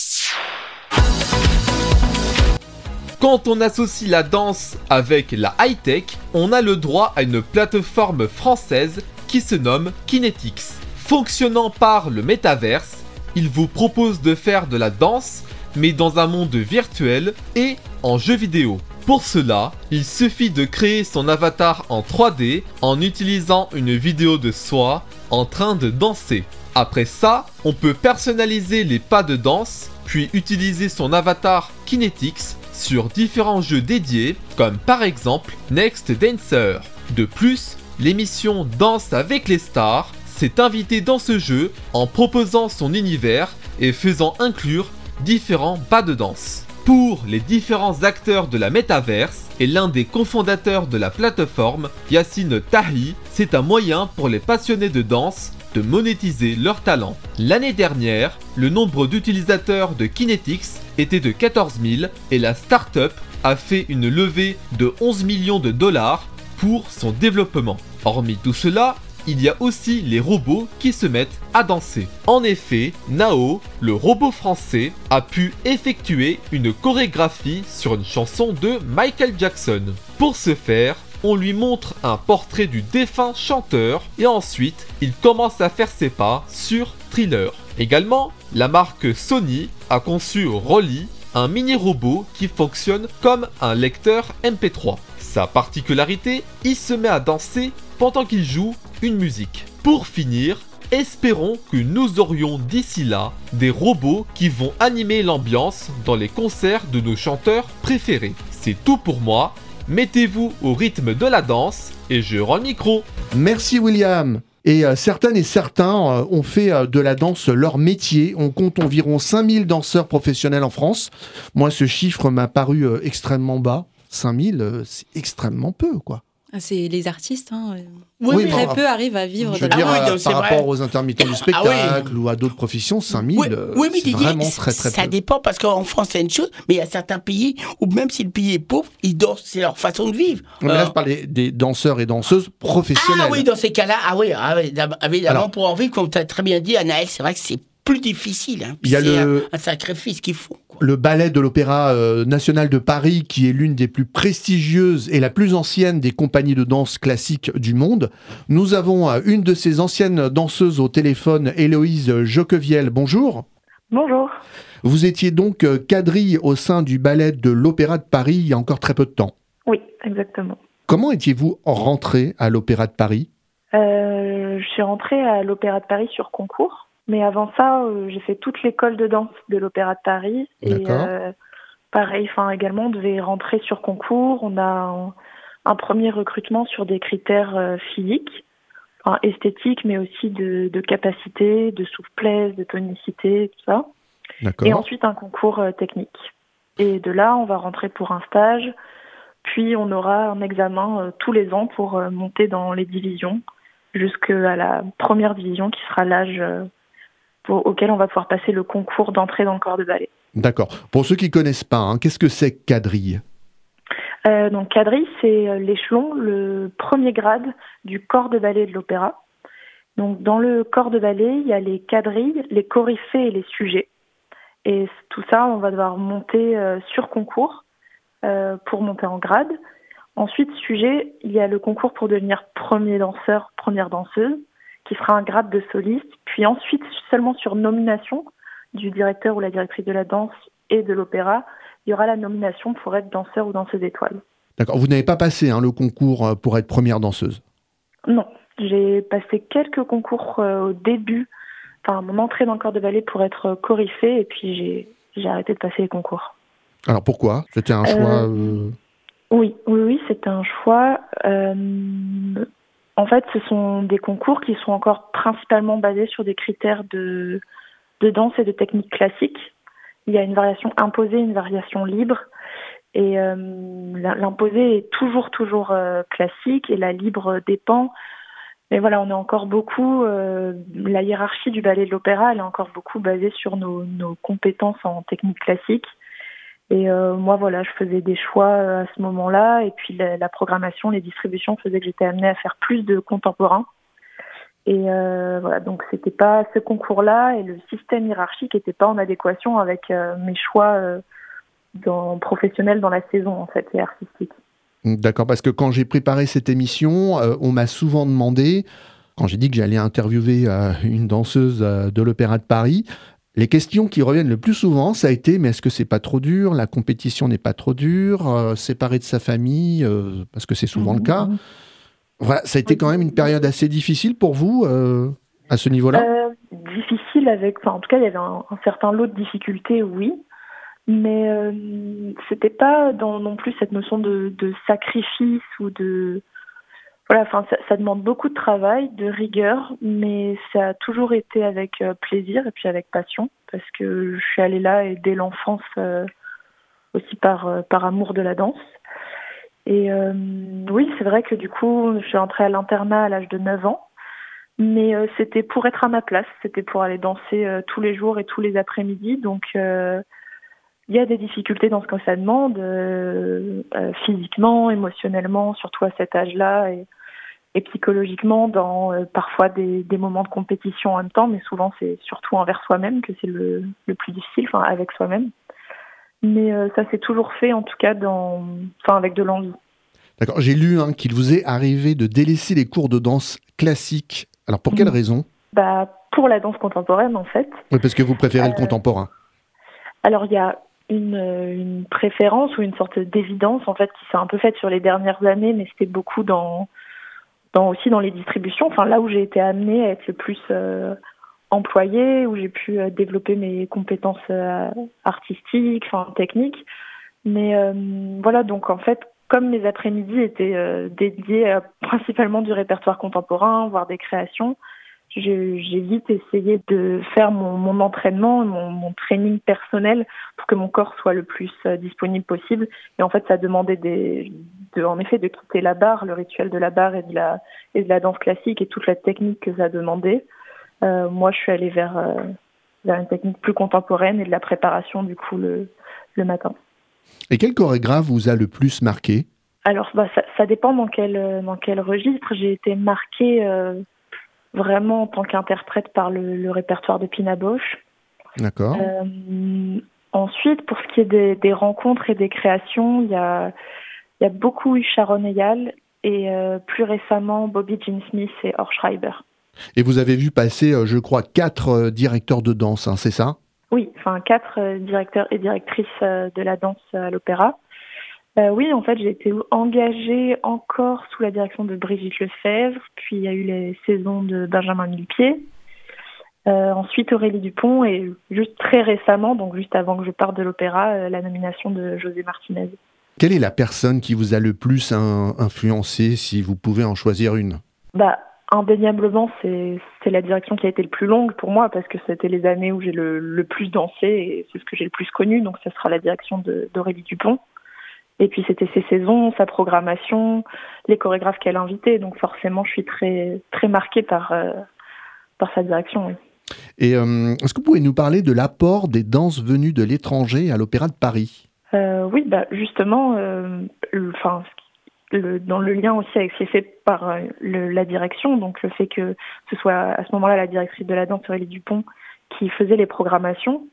Speaker 4: Quand on associe la danse avec la high-tech, on a le droit à une plateforme française qui se nomme Kinetix. Fonctionnant par le métaverse, il vous propose de faire de la danse, mais dans un monde virtuel et en jeu vidéo. Pour cela, il suffit de créer son avatar en 3D en utilisant une vidéo de soi en train de danser. Après ça, on peut personnaliser les pas de danse, puis utiliser son avatar Kinetix sur différents jeux dédiés, comme par exemple Next Dancer. De plus, l'émission Danse avec les stars s'est invitée dans ce jeu en proposant son univers et faisant inclure différents pas de danse. Pour les différents acteurs de la métaverse et l'un des cofondateurs de la plateforme, Yacine Tahi, c'est un moyen pour les passionnés de danse de monétiser leur talent. L'année dernière, le nombre d'utilisateurs de Kinetix était de 14 000 et la startup a fait une levée de 11 millions de dollars pour son développement. Hormis tout cela, il y a aussi les robots qui se mettent à danser. En effet, Nao, le robot français, a pu effectuer une chorégraphie sur une chanson de Michael Jackson. Pour ce faire, on lui montre un portrait du défunt chanteur et ensuite il commence à faire ses pas sur Thriller. Également, la marque Sony a conçu Rolly, un mini robot qui fonctionne comme un lecteur MP3. Sa particularité, il se met à danser pendant qu'il joue une musique. Pour finir, espérons que nous aurions d'ici là des robots qui vont animer l'ambiance dans les concerts de nos chanteurs préférés. C'est tout pour moi. Mettez-vous au rythme de la danse et je rends le micro.
Speaker 1: Merci William. Et euh, certaines et certains euh, ont fait euh, de la danse leur métier. On compte environ 5000 danseurs professionnels en France. Moi, ce chiffre m'a paru extrêmement bas. 5000, euh, c'est extrêmement peu, quoi.
Speaker 5: Ah, c'est les artistes. Hein.
Speaker 1: Oui,
Speaker 5: très peu arrivent à vivre
Speaker 1: Je
Speaker 5: de
Speaker 1: veux
Speaker 5: la
Speaker 1: dire,
Speaker 2: Ah oui,
Speaker 1: euh, par
Speaker 2: vrai.
Speaker 1: rapport aux intermittents du spectacle
Speaker 2: Ah
Speaker 1: ou à d'autres professions, 5000,
Speaker 2: Oui,
Speaker 1: euh,
Speaker 2: oui, mais
Speaker 1: c'est vraiment très très
Speaker 2: ça
Speaker 1: peu.
Speaker 2: dépend parce qu'en France c'est une chose, mais il y a certains pays où même si le pays est pauvre, ils dansent, c'est leur façon de vivre.
Speaker 1: Non, mais là,
Speaker 2: Euh,
Speaker 1: je parle des, danseurs et danseuses professionnels.
Speaker 2: ah oui, dans ces cas-là, ah oui, ah évidemment
Speaker 1: Alors-
Speaker 2: pour en vivre, comme tu as très bien dit, Anaël, c'est vrai que c'est plus difficile. hein.
Speaker 1: Il y a le-
Speaker 2: un, un sacrifice qu'il faut.
Speaker 1: le ballet de l'Opéra euh, national de Paris, qui est l'une des plus prestigieuses et la plus ancienne des compagnies de danse classique du monde. Nous avons euh, une de ces anciennes danseuses au téléphone, Héloïse Joquevielle. Bonjour.
Speaker 13: Bonjour.
Speaker 1: Vous étiez donc euh, quadrille au sein du ballet de l'Opéra de Paris il y a encore très peu de temps.
Speaker 13: Oui, exactement.
Speaker 1: Comment étiez-vous rentré à l'Opéra de Paris?
Speaker 13: Euh, je suis rentrée à l'Opéra de Paris sur concours, mais avant ça, euh, j'ai fait toute l'école de danse de l'Opéra de Paris. Et euh, pareil, enfin également, on devait rentrer sur concours. On a un, un premier recrutement sur des critères euh, physiques, enfin, esthétiques, mais aussi de, de capacité, de souplesse, de tonicité, tout ça. Et ensuite un concours technique. Et de là, on va rentrer pour un stage, puis on aura un examen euh, tous les ans pour euh, monter dans les divisions, jusqu'à la première division qui sera l'âge euh, pour- auquel on va pouvoir passer le concours d'entrée dans le corps de ballet.
Speaker 1: D'accord. Pour ceux qui connaissent pas, hein, qu'est-ce que c'est quadrille?
Speaker 13: Euh, donc quadrille, c'est euh, l'échelon, le premier grade du corps de ballet de l'opéra. Donc dans le corps de ballet, il y a les quadrilles, les coryphées et les sujets. Et tout ça, on va devoir monter euh, sur concours euh, pour monter en grade. Ensuite, sujet, il y a le concours pour devenir premier danseur, première danseuse, qui sera un grade de soliste. Puis ensuite, seulement sur nomination du directeur ou la directrice de la danse et de l'opéra, il y aura la nomination pour être danseur ou danseuse étoile.
Speaker 1: D'accord. Vous n'avez pas passé hein, le concours euh, pour être première danseuse?
Speaker 13: Non, j'ai passé quelques concours euh, au début, enfin mon entrée dans le corps de ballet pour être euh, coryphée, et puis j'ai arrêté de passer les concours.
Speaker 1: Alors pourquoi? C'était un choix. euh,
Speaker 13: Oui, oui, oui, c'est un choix. Euh, en fait, ce sont des concours qui sont encore principalement basés sur des critères de, de danse et de technique classique. Il y a une variation imposée, une variation libre. Et euh, la- l'imposé est toujours, toujours euh, classique et la libre dépend. Mais voilà, on est encore beaucoup. euh, la hiérarchie du ballet de l'opéra, elle est encore beaucoup basée sur nos, nos compétences en technique classique. Et euh, moi, voilà, je faisais des choix euh, à ce moment-là. Et puis la, programmation, les distributions faisaient que j'étais amenée à faire plus de contemporain. Et euh, voilà, donc c'était pas ce concours-là et le système hiérarchique n'était pas en adéquation avec mes choix professionnels dans la saison en fait et artistique.
Speaker 1: D'accord, parce que quand j'ai préparé cette émission, on m'a souvent demandé, quand j'ai dit que j'allais interviewer une danseuse de l'Opéra de Paris, les questions qui reviennent le plus souvent, ça a été mais est-ce que c'est pas trop dur? La compétition n'est pas trop dure euh, Séparée de sa famille, euh, parce que c'est souvent le cas. Voilà, ça a été quand même une période assez difficile pour vous euh, à ce niveau-là?
Speaker 13: Euh, difficile avec, enfin en tout cas il y avait un, un certain lot de difficultés, oui, mais c'était pas dans non plus cette notion de, de sacrifice ou de voilà, enfin ça, demande beaucoup de travail, de rigueur, mais ça a toujours été avec euh, plaisir et puis avec passion parce que je suis allée là et dès l'enfance euh, aussi par euh, par amour de la danse. Et oui, c'est vrai que du coup, je suis entrée à l'internat à l'âge de 9 ans. Mais c'était pour être à ma place, c'était pour aller danser tous les jours et tous les après-midi. Donc il y a des difficultés dans ce que ça demande, physiquement, émotionnellement, surtout à cet âge-là, et psychologiquement, dans euh, parfois des, des moments de compétition en même temps, mais souvent c'est surtout envers soi-même que c'est le, le plus difficile, enfin avec soi-même. Mais euh, ça s'est toujours fait, en tout cas, dans, enfin avec de l'envie.
Speaker 1: D'accord, j'ai lu hein, qu'il vous est arrivé de délaisser les cours de danse classique. Alors pour quelle
Speaker 13: Mhm.
Speaker 1: raison?
Speaker 13: Bah, pour la danse contemporaine, en fait.
Speaker 1: Oui, parce que vous préférez le
Speaker 13: Euh,
Speaker 1: contemporain.
Speaker 13: Alors, il y a une, une préférence ou une sorte d'évidence, en fait, qui s'est un peu faite sur les dernières années, mais c'était beaucoup dans, dans aussi dans les distributions. Enfin, là où j'ai été amenée à être le plus euh, employée, où j'ai pu euh, développer mes compétences euh, artistiques, enfin techniques. Mais euh, voilà, donc en fait, comme mes après-midi étaient dédiés principalement du répertoire contemporain, voire des créations, j'ai vite essayé de faire mon, mon entraînement, mon, mon training personnel pour que mon corps soit le plus euh, disponible possible. Et en fait, ça demandait des, de, en effet de quitter la barre, le rituel de la barre et de la, et de la danse classique et toute la technique que ça demandait. Euh, moi, je suis allée vers, euh, vers une technique plus contemporaine et de la préparation du coup le, le matin.
Speaker 1: Et quel chorégraphe vous a le plus marqué?
Speaker 13: Alors, bah, ça, ça dépend dans quel, dans quel registre. J'ai été marquée euh, vraiment en tant qu'interprète par le, le répertoire de Pina Bausch.
Speaker 1: D'accord.
Speaker 13: Euh, ensuite, pour ce qui est des, des rencontres et des créations, il y a, il y a beaucoup eu Sharon Eyal et euh, plus récemment Bobby Jean Smith et Or Schreiber.
Speaker 1: Et vous avez vu passer, euh, je crois, quatre directeurs de danse, hein, c'est ça?
Speaker 13: Oui, enfin quatre directeurs et directrices de la danse à l'opéra. Euh, oui, en fait, j'ai été engagée encore sous la direction de Brigitte Lefebvre, puis il y a eu les saisons de Benjamin Millepied, euh, ensuite Aurélie Dupont, et juste très récemment, donc juste avant que je parte de l'opéra, euh, la nomination de José Martinez.
Speaker 1: Quelle est la personne qui vous a le plus in- influencé, si vous pouvez en choisir une?
Speaker 13: Bah, indéniablement, c'est la direction qui a été le plus longue pour moi, parce que c'était les années où j'ai le, le plus dansé, et c'est ce que j'ai le plus connu, donc ce sera la direction d'Aurélie Dupont. Et puis c'était ses saisons, sa programmation, les chorégraphes qu'elle invitait. Donc forcément, je suis très très marquée par euh, par sa direction. oui.
Speaker 1: Et euh, est-ce que vous pouvez nous parler de l'apport des danses venues de l'étranger à l'Opéra de Paris?
Speaker 13: Euh, oui, bah justement, enfin le- dans le lien aussi avec ce qui est fait par le- la direction, donc le fait que ce soit à ce moment-là la directrice de la danse Aurélie Dupont qui faisait les programmations,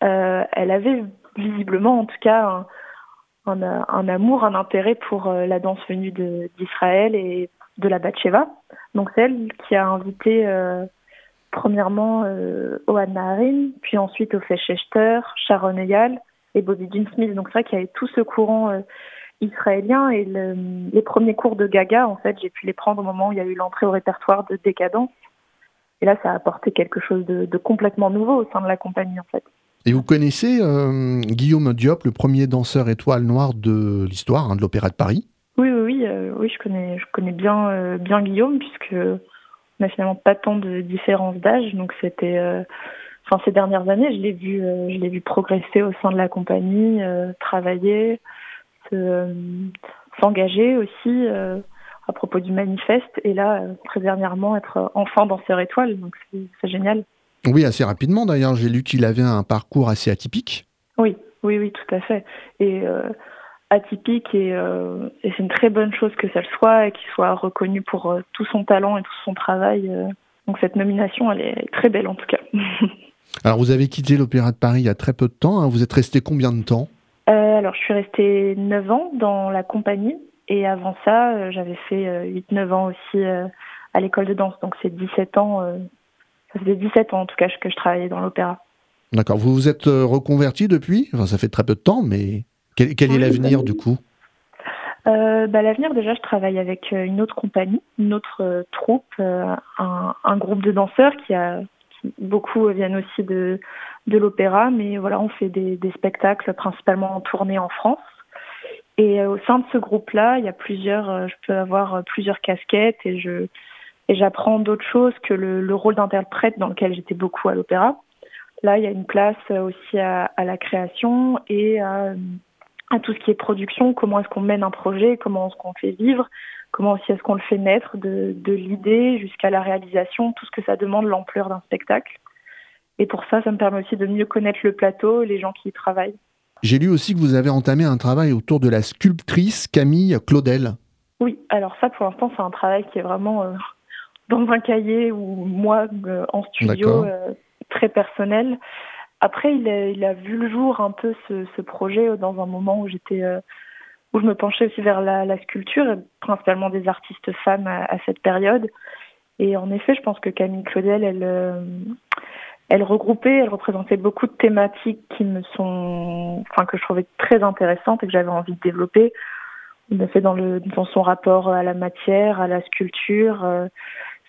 Speaker 13: elle avait visiblement en tout cas un, un, euh, amour, un intérêt pour euh, la danse venue d'Israël et de la Batsheva. Donc c'est elle qui a invité euh, premièrement Ohan Naharin, puis ensuite Ophé Schechter, Sharon Eyal et Bobby Jean Smith. Donc c'est vrai qu'il y avait tout ce courant israélien et le- les premiers cours de Gaga, en fait, j'ai pu les prendre au moment où il y a eu l'entrée au répertoire de Décadence. Et là, ça a apporté quelque chose de, de complètement nouveau au sein de la compagnie, en fait.
Speaker 1: Et vous connaissez euh, Guillaume Diop, le premier danseur étoile noire de l'histoire hein, de l'Opéra de Paris?
Speaker 13: Oui, oui, oui, euh, oui, je connais, je connais bien, euh, bien Guillaume puisque on n'a finalement pas tant de différence d'âge, donc c'était, ces dernières années, je l'ai vu, je l'ai vu progresser au sein de la compagnie, travailler, se, s'engager aussi à propos du manifeste, et là très dernièrement être enfin danseur étoile, donc c'est génial.
Speaker 1: Oui, assez rapidement d'ailleurs. J'ai lu qu'il avait un parcours assez atypique.
Speaker 13: Oui, oui, oui, tout à fait. Et euh, atypique et, euh, et c'est une très bonne chose que ça le soit et qu'il soit reconnu pour euh, tout son talent et tout son travail. Donc cette nomination, elle est très belle en tout cas.
Speaker 1: Alors vous avez quitté l'Opéra de Paris il y a très peu de temps. hein. Vous êtes resté combien de temps?
Speaker 13: Alors je suis restée 9 ans dans la compagnie et avant ça, j'avais fait euh, 8-9 ans aussi à l'école de danse. Donc c'est 17 ans, ça faisait 17 ans en tout cas que je travaillais dans l'opéra.
Speaker 1: D'accord. Vous vous êtes euh, reconverti depuis? Enfin, ça fait très peu de temps, mais quel, quel est l'avenir
Speaker 13: bah,
Speaker 1: du coup?
Speaker 13: Euh, bah, L'avenir, déjà, je travaille avec euh, une autre compagnie, une autre euh, troupe, euh, un, un groupe de danseurs qui a qui- beaucoup viennent aussi de, de l'opéra, mais voilà, on fait des, des spectacles principalement en tournée en France. Et au sein de ce groupe-là, il y a plusieurs, je peux avoir plusieurs casquettes et je et j'apprends d'autres choses que le, le rôle d'interprète dans lequel j'étais beaucoup à l'opéra. Là, il y a une place euh, aussi à, à la création et à, à tout ce qui est production, comment est-ce qu'on mène un projet, comment est-ce qu'on le fait vivre, comment aussi est-ce qu'on le fait naître de, de l'idée jusqu'à la réalisation, tout ce que ça demande, l'ampleur d'un spectacle. Et pour ça, ça me permet aussi de mieux connaître le plateau et les gens qui y travaillent.
Speaker 1: J'ai lu aussi que vous avez entamé un travail autour de la sculptrice Camille Claudel.
Speaker 13: Oui, alors ça, pour l'instant, c'est un travail qui est vraiment euh, dans un cahier ou moi euh, en studio, euh, très personnel. Après, il a, il a vu le jour un peu ce, ce projet euh, dans un moment où j'étais, euh, où je me penchais aussi vers la, la sculpture, et principalement des artistes femmes à, à cette période. Et en effet, je pense que Camille Claudel, elle, elle regroupait, elle représentait beaucoup de thématiques qui me sont, enfin que je trouvais très intéressantes et que j'avais envie de développer. En effet, dans, le, dans son rapport à la matière, à la sculpture, euh,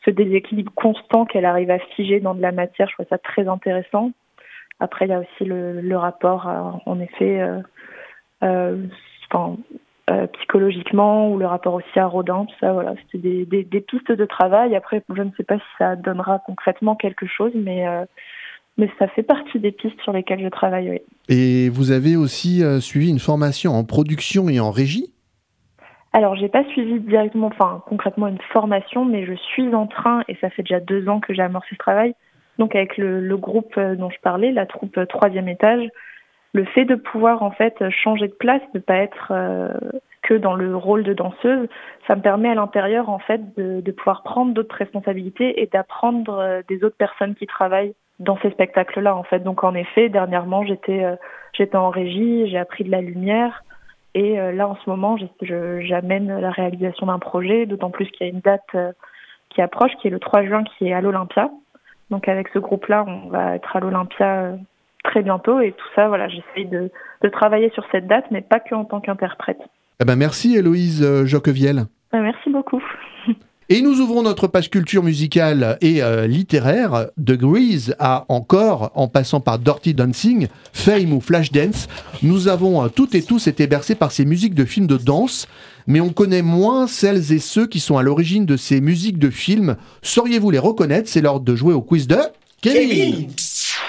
Speaker 13: ce déséquilibre constant qu'elle arrive à figer dans de la matière, je trouve ça très intéressant. Après, il y a aussi le, rapport, à, en effet, euh, euh, euh, psychologiquement ou le rapport aussi à Rodin, ça, voilà, c'était des, des, pistes de travail. Après, je ne sais pas si ça donnera concrètement quelque chose, mais, euh, mais ça fait partie des pistes sur lesquelles je travaille.
Speaker 1: Et vous avez aussi euh, suivi une formation en production et en régie?
Speaker 13: Alors, j'ai pas suivi directement, enfin concrètement une formation, mais je suis en train, et ça fait déjà deux ans que j'ai amorcé ce travail, donc avec le, le groupe dont je parlais, la troupe troisième étage, le fait de pouvoir en fait changer de place, de pas être euh, que dans le rôle de danseuse, ça me permet à l'intérieur en fait de, de pouvoir prendre d'autres responsabilités et d'apprendre euh, des autres personnes qui travaillent dans ces spectacles-là en fait. Donc en effet, dernièrement j'étais euh, j'étais en régie, j'ai appris de la lumière et euh, là en ce moment j'amène la réalisation d'un projet, d'autant plus qu'il y a une date euh, qui approche, qui est le 3 juin, qui est à l'Olympia. Donc avec ce groupe-là, on va être à l'Olympia euh, très bientôt et tout ça, voilà, j'essaye de, de, travailler sur cette date, mais pas que en tant qu'interprète.
Speaker 1: Eh ben merci Héloïse Joquevielle.
Speaker 13: Merci beaucoup.
Speaker 1: Et nous ouvrons notre page culture musicale et euh, littéraire de Grease à encore, en passant par Dirty Dancing, Fame ou Flashdance. Nous avons euh, toutes et tous été bercés par ces musiques de films de danse, mais on connaît moins celles et ceux qui sont à l'origine de ces musiques de films. Sauriez-vous les reconnaître? C'est l'heure de jouer au quiz de Kevin.
Speaker 2: Kevin.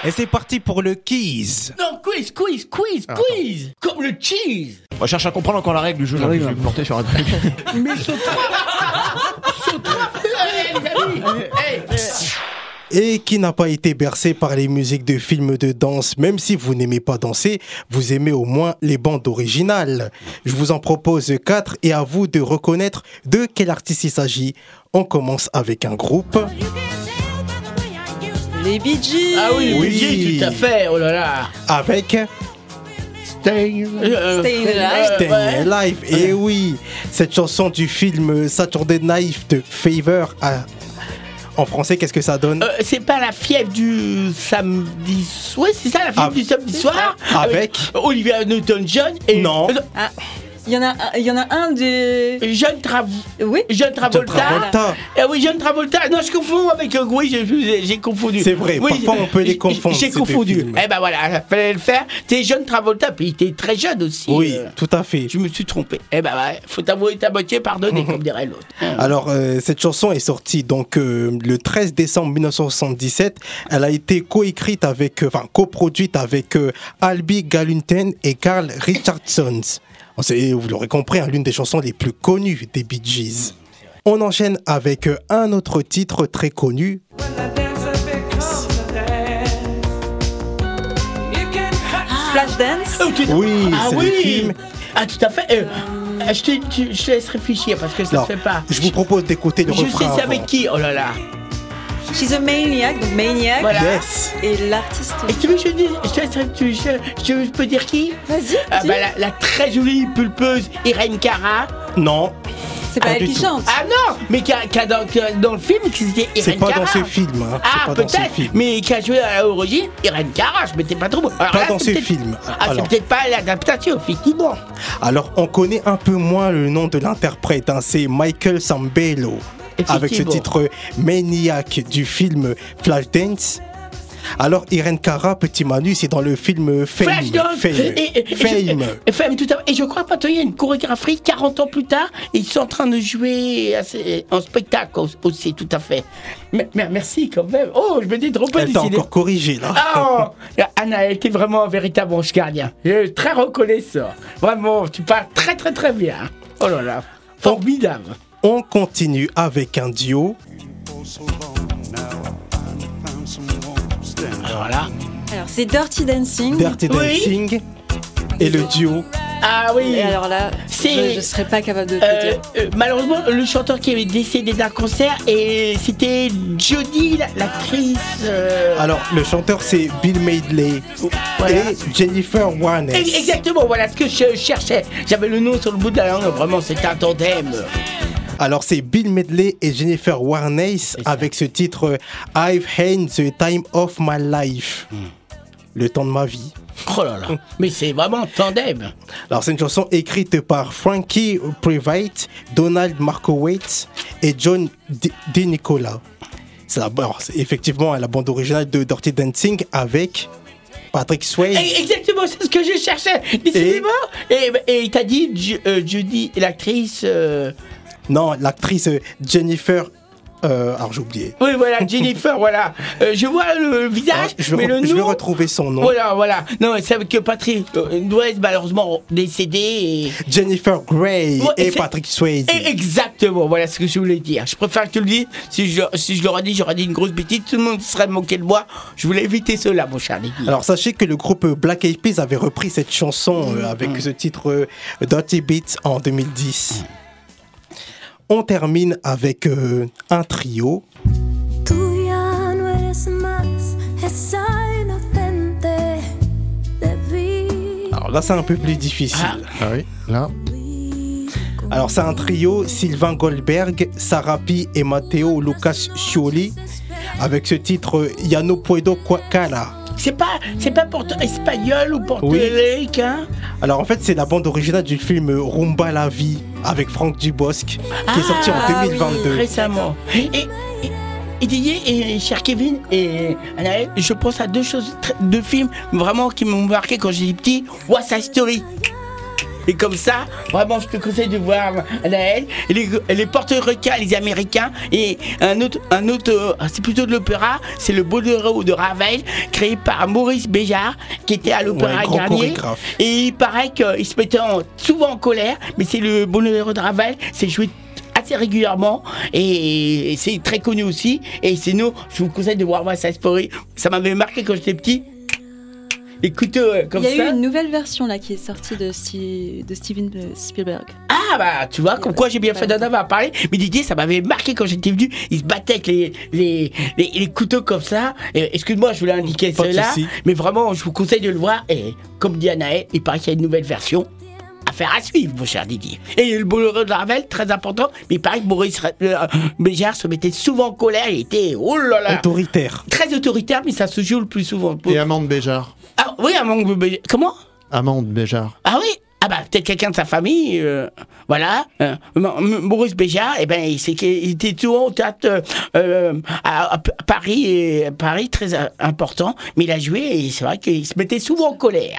Speaker 3: Et c'est parti pour le quiz.
Speaker 2: Non, quiz, quiz, quiz,
Speaker 14: Ah,
Speaker 2: quiz. Comme le cheese.
Speaker 14: On cherche à comprendre encore la règle du jeu. là, je vais me planter sur un truc.
Speaker 2: Mais saute-toi. saute-toi. Hey, les amis. Hey.
Speaker 3: Et qui n'a pas été bercé par les musiques de films de danse, même si vous n'aimez pas danser, vous aimez au moins les bandes originales. Je vous en propose quatre et à vous de reconnaître de quel artiste il s'agit. On commence avec un groupe.
Speaker 5: Les Bee Gees
Speaker 2: Ah oui,
Speaker 3: Oui.
Speaker 2: oui. tout à fait. Oh là là.
Speaker 3: Avec
Speaker 1: Stay.
Speaker 2: Euh,
Speaker 5: Staying
Speaker 2: euh,
Speaker 5: Alive.
Speaker 3: Staying
Speaker 2: ouais.
Speaker 3: Alive. Et oui, cette chanson du film Saturday Night de Favor. en français, qu'est-ce que ça donne?
Speaker 2: Euh, c'est pas la fièvre du samedi soir, c'est ça la fièvre
Speaker 3: Ah.
Speaker 2: du samedi soir?
Speaker 3: Avec?
Speaker 2: Olivia Newton-John et
Speaker 3: Non.
Speaker 5: Ah, il y en a, un- il y en a un de.
Speaker 2: John Trav
Speaker 5: Oui.
Speaker 2: John Travolta.
Speaker 3: Travolta.
Speaker 2: Eh oui, John Travolta. Non, je confonds avec euh, oui, j'ai- confondu.
Speaker 3: C'est vrai,
Speaker 2: Oui,
Speaker 3: parfois on peut les confondre,
Speaker 2: J'ai confondu.
Speaker 3: films.
Speaker 2: Eh ben voilà, fallait le faire. T'es John Travolta, puis t'es très jeune aussi.
Speaker 3: Oui,
Speaker 2: euh.
Speaker 3: tout à fait.
Speaker 2: Je me suis trompé. Eh ben ouais, faut t'avouer ta moitié pardonner, comme dirait l'autre.
Speaker 3: Alors, euh, cette chanson est sortie donc euh, le 13 décembre 1977. Elle a été coécrite avec, euh, enfin coproduite avec euh, Albi Galunten et Carl Richardson. C'est, vous l'aurez compris, hein, l'une des chansons les plus connues des Bee Gees. On enchaîne avec euh, un autre titre très connu.
Speaker 5: Flashdance.
Speaker 2: Tu-
Speaker 3: Oui,
Speaker 2: ah
Speaker 3: c'est
Speaker 2: oui.
Speaker 3: le film.
Speaker 2: Ah, tout à fait. Euh, euh, je, te, tu- je te laisse réfléchir parce que ça
Speaker 3: Alors,
Speaker 2: se fait pas.
Speaker 3: je vous propose d'écouter le
Speaker 2: Je sais
Speaker 3: refrain.
Speaker 2: c'est
Speaker 3: avant.
Speaker 2: avec qui? Oh là là.
Speaker 5: She's a Maniac, donc Maniac.
Speaker 2: Voilà.
Speaker 3: Yes.
Speaker 5: Et l'artiste.
Speaker 2: Et tu veux que je te dise, je, je- je- je peux dire qui
Speaker 5: Vas-y.
Speaker 2: ah,
Speaker 5: dis.
Speaker 2: bah, la, la très jolie pulpeuse Irene Cara.
Speaker 3: Non,
Speaker 5: c'est pas
Speaker 3: pas
Speaker 5: elle qui chante.
Speaker 2: Ah non, mais qui a, qui a dans, qui a dans le film, c'était
Speaker 3: c'est
Speaker 2: Irene
Speaker 3: pas
Speaker 2: Cara.
Speaker 3: dans ce film. hein. C'est
Speaker 2: Ah,
Speaker 3: pas dans ce
Speaker 2: peut-être,
Speaker 3: film.
Speaker 2: mais qui a joué à l'origine Irene Cara, je m'étais pas trop. Alors
Speaker 3: Pas
Speaker 2: là,
Speaker 3: dans
Speaker 2: c'est
Speaker 3: ce
Speaker 2: peut-être-
Speaker 3: film.
Speaker 2: Ah, c'est peut-être pas l'adaptation, effectivement.
Speaker 3: Alors, on connaît un peu moins le nom de l'interprète, hein, c'est Michael Sambello, avec ce titre Maniac du film Flashdance. Alors, Irene Cara, Petit Manu, c'est dans le film Fame. Fame.
Speaker 2: et,
Speaker 3: Fame.
Speaker 2: tout à fait. Et je crois pas, il y a une chorégraphie 40 ans plus tard, ils sont en train de jouer en spectacle au- aussi, tout à fait. Mais, mais merci quand même. Oh, je me dis trop
Speaker 3: Elle t'a encore corrigé, là.
Speaker 2: Ah, oh, Anna, elle était vraiment un véritable ange gardien. Je suis très reconnaissant. Vraiment, tu parles très très très bien. Oh là là, formidable.
Speaker 3: On continue avec un duo.
Speaker 2: Alors là.
Speaker 5: Alors c'est Dirty Dancing.
Speaker 3: Dirty
Speaker 2: Oui.
Speaker 3: Dancing. Et le duo.
Speaker 2: Ah oui.
Speaker 5: Et alors là,
Speaker 2: C'est-
Speaker 5: je, je serais pas capable de te
Speaker 2: Euh,
Speaker 5: dire.
Speaker 2: euh, malheureusement, le chanteur qui est décédé d'un concert, et c'était Jodie, la- l'actrice. euh,
Speaker 3: Alors, le chanteur, c'est Bill Medley
Speaker 2: Voilà.
Speaker 3: et Jennifer Warnes.
Speaker 2: Ex- Exactement, voilà ce que je cherchais. J'avais le nom sur le bout de la langue, vraiment, c'était un tandem.
Speaker 3: Alors c'est Bill Medley et Jennifer Warnes avec ce titre euh, I've had the time of my life. Le temps de ma vie.
Speaker 2: Oh là là, mais c'est vraiment tandem.
Speaker 3: Alors c'est une chanson écrite par Frankie Private, Donald Markowitz et John D. D. Nicola. C'est effectivement la bande originale de Dirty Dancing avec Patrick Swayze.
Speaker 2: Eh, Exactement, c'est ce que je cherchais. Décidément. Et, et il t'a dit euh, Judy, l'actrice. euh,
Speaker 3: Non, l'actrice Jennifer. Euh, alors j'ai oublié.
Speaker 2: Oui, voilà, Jennifer, voilà. Euh, je vois le visage,
Speaker 3: Je vais,
Speaker 2: mais le
Speaker 3: je vais
Speaker 2: nom.
Speaker 3: retrouver son nom.
Speaker 2: Voilà, voilà. Non, c'est avec que Patrick euh, doit être malheureusement décédé. Et...
Speaker 3: Jennifer Grey
Speaker 2: Ouais,
Speaker 3: et Patrick Swayze.
Speaker 2: Exactement, voilà ce que je voulais dire. Je préfère que tu le dises. Si je, si je l'aurais dit, j'aurais dit une grosse bêtise. Tout le monde serait moqué de moi. Je voulais éviter cela, mon cher Lady.
Speaker 3: Alors sachez que le groupe Black Eyed Peas avait repris cette chanson
Speaker 2: Mm.
Speaker 3: euh, avec ce titre euh, Dirty Beats en 2010. On termine avec euh, un trio. Alors là c'est un peu plus difficile.
Speaker 1: Ah oui, là.
Speaker 3: Alors c'est un trio Sylvain Goldberg, Sarapi et Matteo Lucas Scioli avec ce titre euh, Ya no puedo cala.
Speaker 2: C'est pas, c'est pas espagnol ou portoricain hein?
Speaker 3: Alors en fait c'est la bande originale du film Rumba la vie avec Franck Dubosc qui est sorti en
Speaker 2: Ah oui,
Speaker 3: 2022.
Speaker 2: récemment. Et, et, et Didier et cher Kevin et Anaël, je pense à deux choses, deux films vraiment qui m'ont marqué quand j'étais petit. What's Side Story? Et comme ça, vraiment, je te conseille de voir Anaël. Et les, les portoricains, les Américains. Et un autre, un autre euh, c'est plutôt de l'opéra, c'est le Boléro de Ravel, créé par Maurice Béjart, qui était à l'Opéra
Speaker 3: Ouais,
Speaker 2: Garnier. Et il paraît qu'il se mettait en- souvent en colère, mais c'est le Boléro de Ravel, c'est joué assez régulièrement et c'est très connu aussi. Et sinon, je vous conseille de voir West Side Story. Ça m'avait marqué quand j'étais petit. Les couteaux euh, comme
Speaker 5: Il y a
Speaker 2: ça.
Speaker 5: eu une nouvelle version là qui est sortie de, Sti- de Steven euh, Spielberg.
Speaker 2: Ah bah tu vois, comme quoi j'ai bien fait d'en avoir parlé. Mais Didier, ça m'avait marqué quand j'étais venu. Il se battait avec les, les, les, les couteaux comme ça. Excuse-moi, je voulais indiquer
Speaker 3: Pas
Speaker 2: cela. Mais vraiment, je vous conseille de le voir. Et comme dit Anaël, il paraît qu'il y a une nouvelle version. Affaire à suivre, mon cher Didier. Et le Boléro de Ravel, très important. Mais il paraît que Maurice euh, Béjart se mettait souvent en colère. Il était, oh là là,
Speaker 3: Autoritaire.
Speaker 2: très autoritaire, mais ça se joue le plus souvent.
Speaker 1: Et Amande Béjart.
Speaker 2: Ah oui, Amande Béjart. Comment?
Speaker 1: Amande Béjart.
Speaker 2: ah oui? Ah bah peut-être quelqu'un de sa famille, euh, voilà. Euh, Maurice Béjart, eh ben il, c'est qu'il était souvent au théâtre euh, euh, à, à Paris, et Paris très important, mais il a joué et c'est vrai qu'il se mettait souvent en colère.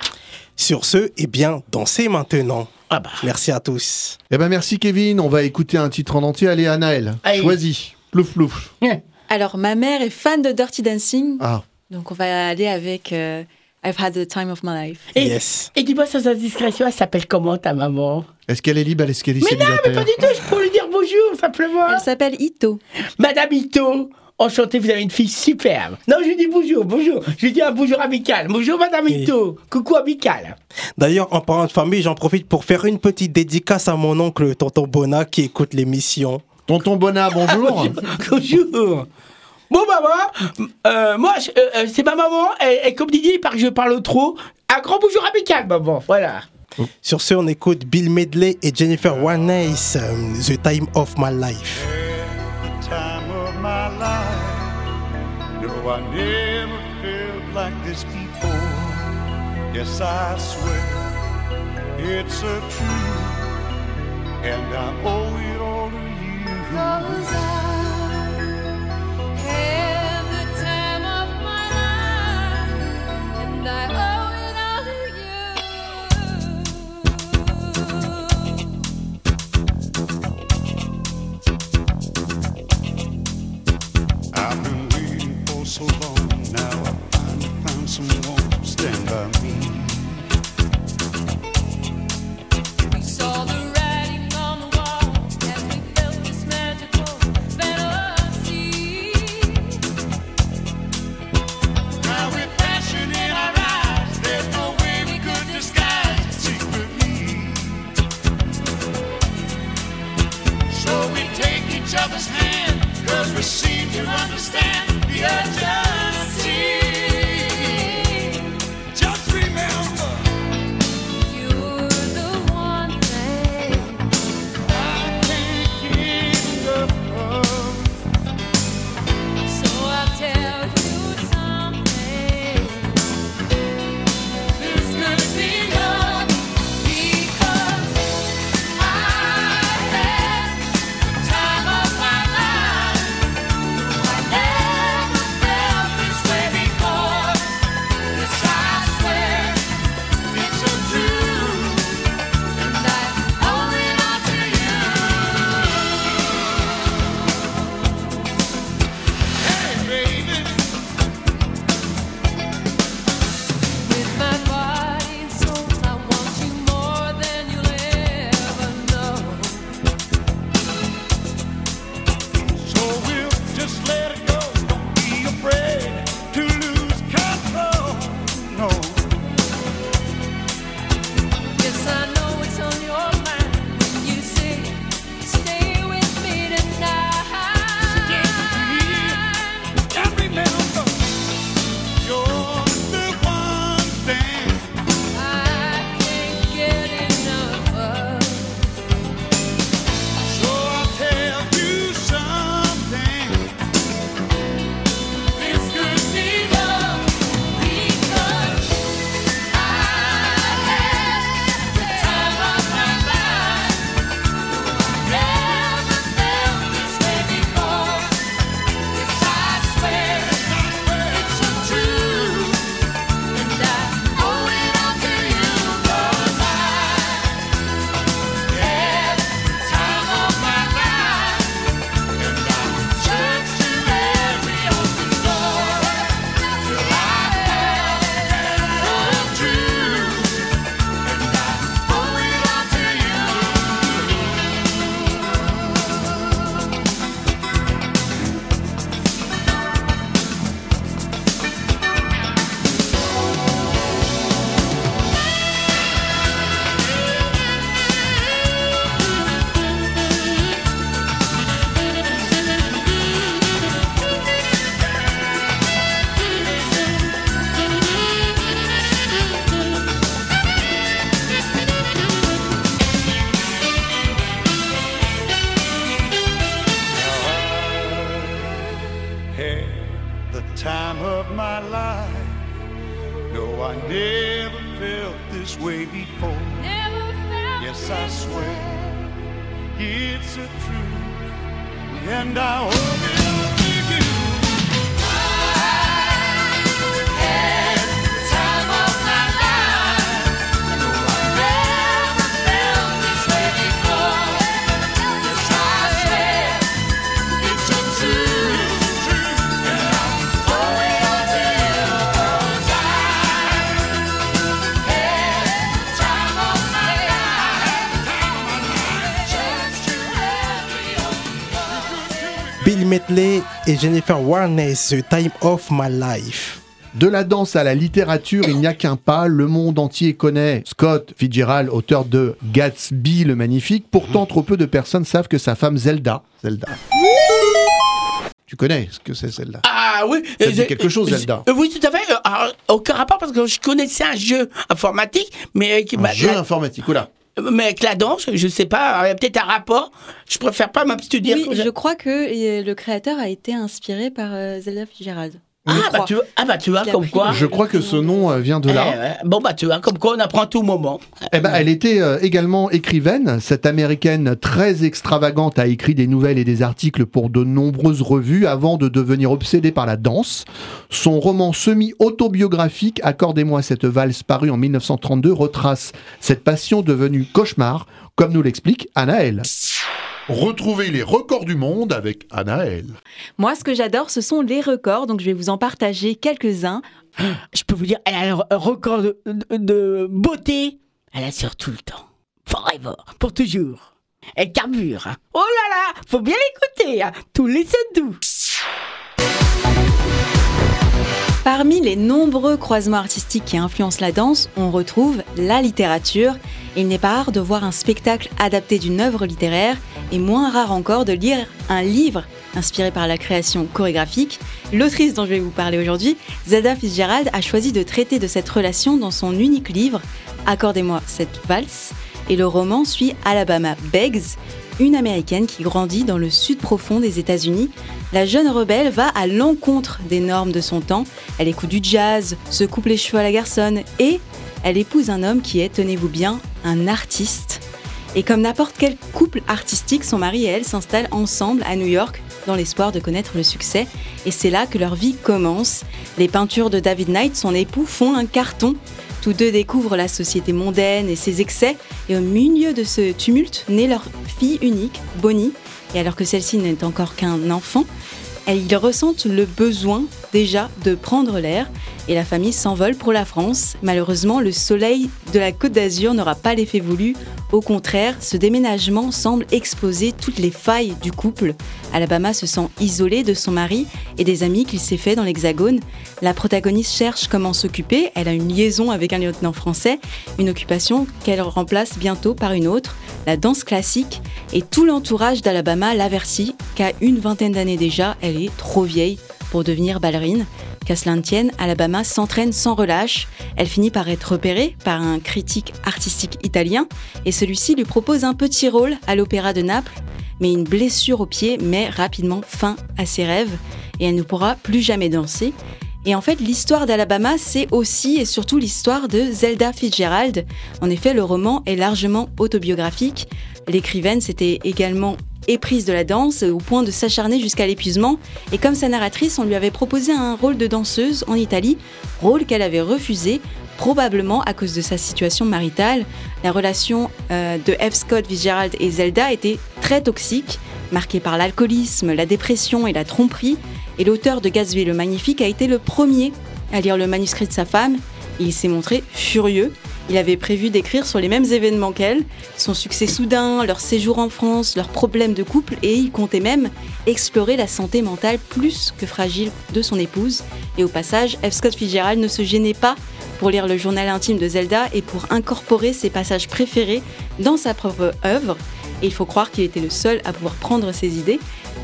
Speaker 3: Sur ce, eh bien, dansez maintenant.
Speaker 2: Ah bah.
Speaker 3: Merci à tous.
Speaker 1: Eh ben merci Kevin, on va écouter un titre en entier. Allez Anaël,
Speaker 5: Allez.
Speaker 1: choisis. Plouf plouf.
Speaker 5: Alors, ma mère est fan de Dirty Dancing.
Speaker 1: Ah.
Speaker 5: Donc, on va aller avec euh, I've had the time of my life.
Speaker 2: Et, et dis-moi sans indiscrétion, elle s'appelle comment ta maman?
Speaker 1: Est-ce qu'elle est libre? Est-ce qu'elle est
Speaker 2: Mais non, mais pas du tout, je peux lui dire bonjour simplement.
Speaker 5: Elle s'appelle Ito.
Speaker 2: Madame Ito, enchantée, vous avez une fille superbe. Non, je lui dis bonjour, bonjour. Je lui dis un bonjour amical. Bonjour Madame Ito, coucou amical.
Speaker 3: D'ailleurs, en parlant de famille, j'en profite pour faire une petite dédicace à mon oncle, tonton Bona, qui écoute l'émission.
Speaker 1: Tonton Bona, bonjour.
Speaker 2: bonjour. Bon maman, euh, moi euh, euh, c'est ma maman et, et comme Didier il paraît que je parle trop, un grand bonjour amical maman, voilà.
Speaker 3: Sur ce, on écoute Bill Medley et Jennifer Warnes, The Time of My Life.
Speaker 15: No, I never felt like this before. Yes, I swear it's a truth, and I owe it all to you.
Speaker 16: Cause
Speaker 3: Medley et Jennifer Warnes, The Time of My Life.
Speaker 1: De la danse à la littérature, il n'y a qu'un pas. Le monde entier connaît Scott Fitzgerald, auteur de Gatsby le Magnifique. Pourtant, trop peu de personnes savent que sa femme Zelda. Zelda. Tu connais ce que c'est Zelda?
Speaker 2: Ah oui.
Speaker 1: Ça
Speaker 2: euh,
Speaker 1: dit
Speaker 2: je-
Speaker 1: quelque chose,
Speaker 2: euh,
Speaker 1: Zelda.
Speaker 2: euh, Oui, tout à fait. Euh, alors, aucun rapport parce que je connaissais un jeu informatique, mais qui
Speaker 1: Un jeu informatique, oula.
Speaker 2: Mais avec la danse, je sais pas, il y a peut-être un rapport. Je préfère pas m'abstenir.
Speaker 5: Oui, je crois que euh, le créateur a été inspiré par euh, Zelda Fitzgerald.
Speaker 2: Ah bah, tu, ah bah tu vois,
Speaker 5: Il a
Speaker 2: comme quoi.
Speaker 1: Je crois que ce nom euh, vient de
Speaker 2: Eh
Speaker 1: là.
Speaker 2: ouais. Bon bah tu vois, comme quoi on apprend à tout moment.
Speaker 1: Eh ben, elle était euh, également écrivaine. Cette américaine très extravagante a écrit des nouvelles et des articles pour de nombreuses revues avant de devenir obsédée par la danse. Son roman semi-autobiographique Accordez-moi cette valse paru en 1932 retrace cette passion devenue cauchemar, comme nous l'explique Anaël.
Speaker 6: Retrouvez les records du monde avec Anaël.
Speaker 5: Moi, ce que j'adore, ce sont les records, donc je vais vous en partager quelques-uns.
Speaker 2: Je peux vous dire, elle a un record de, de- de beauté. Elle assure tout le temps. Forever. Pour toujours. Elle carbure. hein. Oh là là, faut bien l'écouter. hein. Tous les doux.
Speaker 5: Parmi les nombreux croisements artistiques qui influencent la danse, on retrouve la littérature. Il n'est pas rare de voir un spectacle adapté d'une œuvre littéraire et moins rare encore de lire un livre inspiré par la création chorégraphique. L'autrice dont je vais vous parler aujourd'hui, Zelda Fitzgerald, a choisi de traiter de cette relation dans son unique livre, Accordez-moi cette valse. Et le roman suit Alabama Beggs, une américaine qui grandit dans le sud profond des États-Unis. La jeune rebelle va à l'encontre des normes de son temps. Elle écoute du jazz, se coupe les cheveux à la garçonne et elle épouse un homme qui est, tenez-vous bien, un artiste. Et comme n'importe quel couple artistique, son mari et elle s'installent ensemble à New York dans l'espoir de connaître le succès. Et c'est là que leur vie commence. Les peintures de David Knight, son époux, font un carton. Tous deux découvrent la société mondaine et ses excès. Et au milieu de ce tumulte naît leur fille unique, Bonnie. Et alors que celle-ci n'est encore qu'un enfant, ils ressentent le besoin déjà de prendre l'air et la famille s'envole pour la France. Malheureusement, le soleil de la Côte d'Azur n'aura pas l'effet voulu. Au contraire, ce déménagement semble exposer toutes les failles du couple. Alabama se sent isolée de son mari et des amis qu'il s'est fait dans l'Hexagone. La protagoniste cherche comment s'occuper. Elle a une liaison avec un lieutenant français, une occupation qu'elle remplace bientôt par une autre, la danse classique. Et tout l'entourage d'Alabama l'avertit qu'à une vingtaine d'années déjà, elle est trop vieille pour devenir ballerine. Qu'à tienne, Alabama s'entraîne sans relâche. Elle finit par être repérée par un critique artistique italien et celui-ci lui propose un petit rôle à l'Opéra de Naples. Mais une blessure au pied met rapidement fin à ses rêves et elle ne pourra plus jamais danser. Et en fait, l'histoire d'Alabama, c'est aussi et surtout l'histoire de Zelda Fitzgerald. En effet, le roman est largement autobiographique. L'écrivaine s'était également éprise de la danse au point de s'acharner jusqu'à l'épuisement. Et comme sa narratrice, on lui avait proposé un rôle de danseuse en Italie, rôle qu'elle avait refusé, probablement à cause de sa situation maritale. La relation euh, de F. Scott Fitzgerald et Zelda était très toxique, marquée par l'alcoolisme, la dépression et la tromperie. Et l'auteur de Gatsby le Magnifique a été le premier à lire le manuscrit de sa femme. Il s'est montré furieux. Il avait prévu d'écrire sur les mêmes événements qu'elle, son succès soudain, leur séjour en France, leurs problèmes de couple, et il comptait même explorer la santé mentale plus que fragile de son épouse. Et au passage, F. Scott Fitzgerald ne se gênait pas pour lire le journal intime de Zelda et pour incorporer ses passages préférés dans sa propre œuvre. Et il faut croire qu'il était le seul à pouvoir prendre ses idées.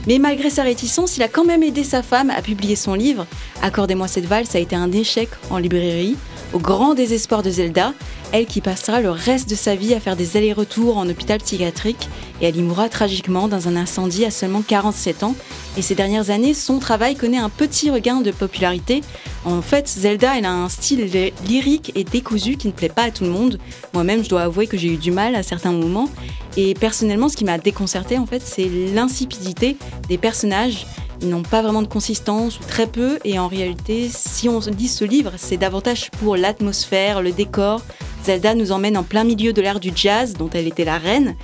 Speaker 5: Mais malgré sa réticence, il a quand même aidé sa femme à publier son livre. Accordez-moi cette valse a été un échec en librairie, au grand désespoir de Zelda, elle qui passera le reste de sa vie à faire des allers-retours en hôpital psychiatrique et elle y mourra tragiquement dans un incendie à seulement 47 ans. Et ces dernières années, son travail connaît un petit regain de popularité. En fait, Zelda, elle a un style ly- lyrique et décousu qui ne plaît pas à tout le monde. Moi-même, je dois avouer que j'ai eu du mal à certains moments. Et personnellement, ce qui m'a déconcerté, en fait, c'est l'insipidité des personnages. Ils n'ont pas vraiment de consistance ou très peu. Et en réalité, si on lit ce livre, c'est davantage pour l'atmosphère, le décor. Zelda nous emmène en plein milieu de l'ère du jazz, dont elle était la reine.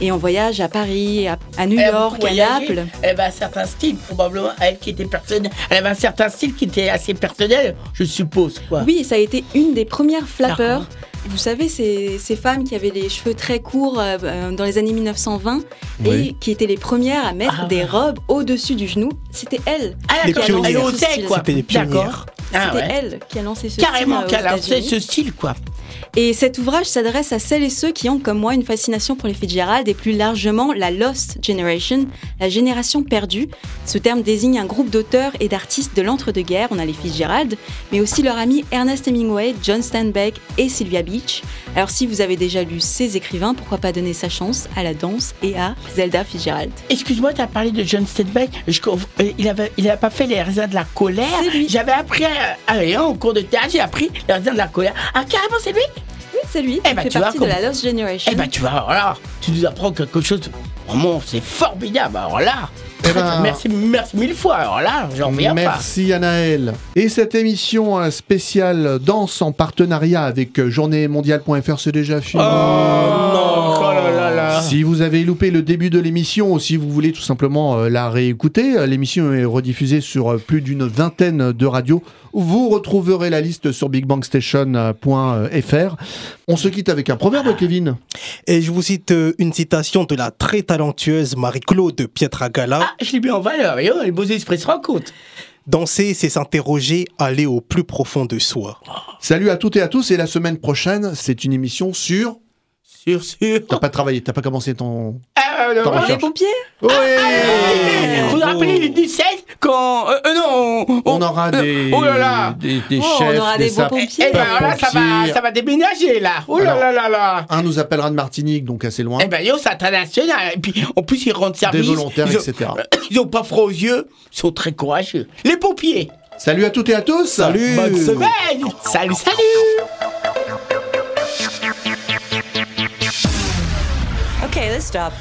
Speaker 5: Et on voyage à Paris, à, à New
Speaker 2: Elle
Speaker 5: York, à. Naples.
Speaker 2: Elle avait un certain style, probablement, elle qui était personnelle. Elle avait un certain style qui était assez personnel, je suppose. Quoi.
Speaker 5: Oui, ça a été une des premières flappeurs. Vous savez, ces, ces femmes qui avaient les cheveux très courts euh, euh, dans les années 1920
Speaker 2: Oui.
Speaker 5: et qui étaient les premières à mettre
Speaker 2: Ah
Speaker 5: des
Speaker 2: ouais.
Speaker 5: robes au-dessus du genou, c'était elle.
Speaker 2: Ah,
Speaker 5: qui lancé
Speaker 2: les pionnières. D'accord. Ah,
Speaker 5: C'était
Speaker 2: ouais.
Speaker 5: elle qui a lancé ce
Speaker 2: Carrément,
Speaker 5: style. euh,
Speaker 2: qu'elle
Speaker 5: aux
Speaker 2: a lancé
Speaker 5: États-Unis.
Speaker 2: ce style, quoi.
Speaker 5: Et cet ouvrage s'adresse à celles et ceux qui ont, comme moi, une fascination pour les Fitzgerald et plus largement la Lost Generation, la génération perdue. Ce terme désigne un groupe d'auteurs et d'artistes de l'entre-deux-guerres. On a les Fitzgerald, mais aussi leur ami Ernest Hemingway, John Steinbeck et Sylvia Beach. Alors si vous avez déjà lu ces écrivains, pourquoi pas donner sa chance à la danse et à Zelda Fitzgerald?
Speaker 2: Excuse-moi, tu as parlé de John Steinbeck. Je euh, il avait, il a pas fait les raisins de la colère. J'avais appris à, au cours de théâtre, j'ai appris les raisins de la colère. Ah, carrément, c'est lui?
Speaker 5: C'est lui.
Speaker 2: Eh
Speaker 5: Il
Speaker 2: ben,
Speaker 5: fait
Speaker 2: tu vois,
Speaker 5: partie de la Lost Generation.
Speaker 2: Eh ben, tu vois, voilà, tu nous apprends quelque chose. Vraiment, c'est formidable. Alors là, très,
Speaker 1: ben-
Speaker 2: merci, merci mille fois. Alors là, j'en reviens pas.
Speaker 1: Merci Anaël. Et cette émission euh, spéciale danse en partenariat avec euh, journéemondiale.fr, c'est déjà fini.
Speaker 2: non, oh là
Speaker 1: Si vous avez loupé le début de l'émission ou si vous voulez tout simplement euh, la réécouter, euh, l'émission est rediffusée sur euh, plus d'une vingtaine de radios. Vous retrouverez la liste sur bigbangstation.fr. On se quitte avec un proverbe, Kevin.
Speaker 3: Et je vous cite une citation de la très talentueuse Marie-Claude Pietragala.
Speaker 2: Ah, je l'ai mis en valeur. Et oh, les beaux esprits se rencontrent.
Speaker 3: Danser, c'est s'interroger, aller au plus profond de soi.
Speaker 1: Salut à toutes et à tous et la semaine prochaine, c'est une émission sur... T'as pas travaillé, t'as pas commencé ton...
Speaker 2: Ah, non,
Speaker 1: recherches.
Speaker 5: pompiers
Speaker 1: Oui
Speaker 2: Vous vous rappelez le 17 quand. euh, euh, non
Speaker 1: On aura des,
Speaker 2: Oh là là
Speaker 1: des, des
Speaker 2: Oh, on
Speaker 1: chefs,
Speaker 2: aura
Speaker 1: des,
Speaker 2: pompiers. Eh ben, alors là, ça va, ça va déménager là. Oh là
Speaker 1: Alors,
Speaker 2: là là là.
Speaker 1: Un nous appellera de Martinique, donc assez loin.
Speaker 2: Eh ben yo, c'est international. Et puis en plus, ils rendent service.
Speaker 1: Des volontaires,
Speaker 2: ils ont,
Speaker 1: etc.
Speaker 2: Ils ont pas froid aux yeux. Ils sont très courageux. Les pompiers.
Speaker 1: Salut à toutes et à tous
Speaker 3: Salut
Speaker 2: Bonne semaine. Salut, salut.
Speaker 17: Okay, let's stop.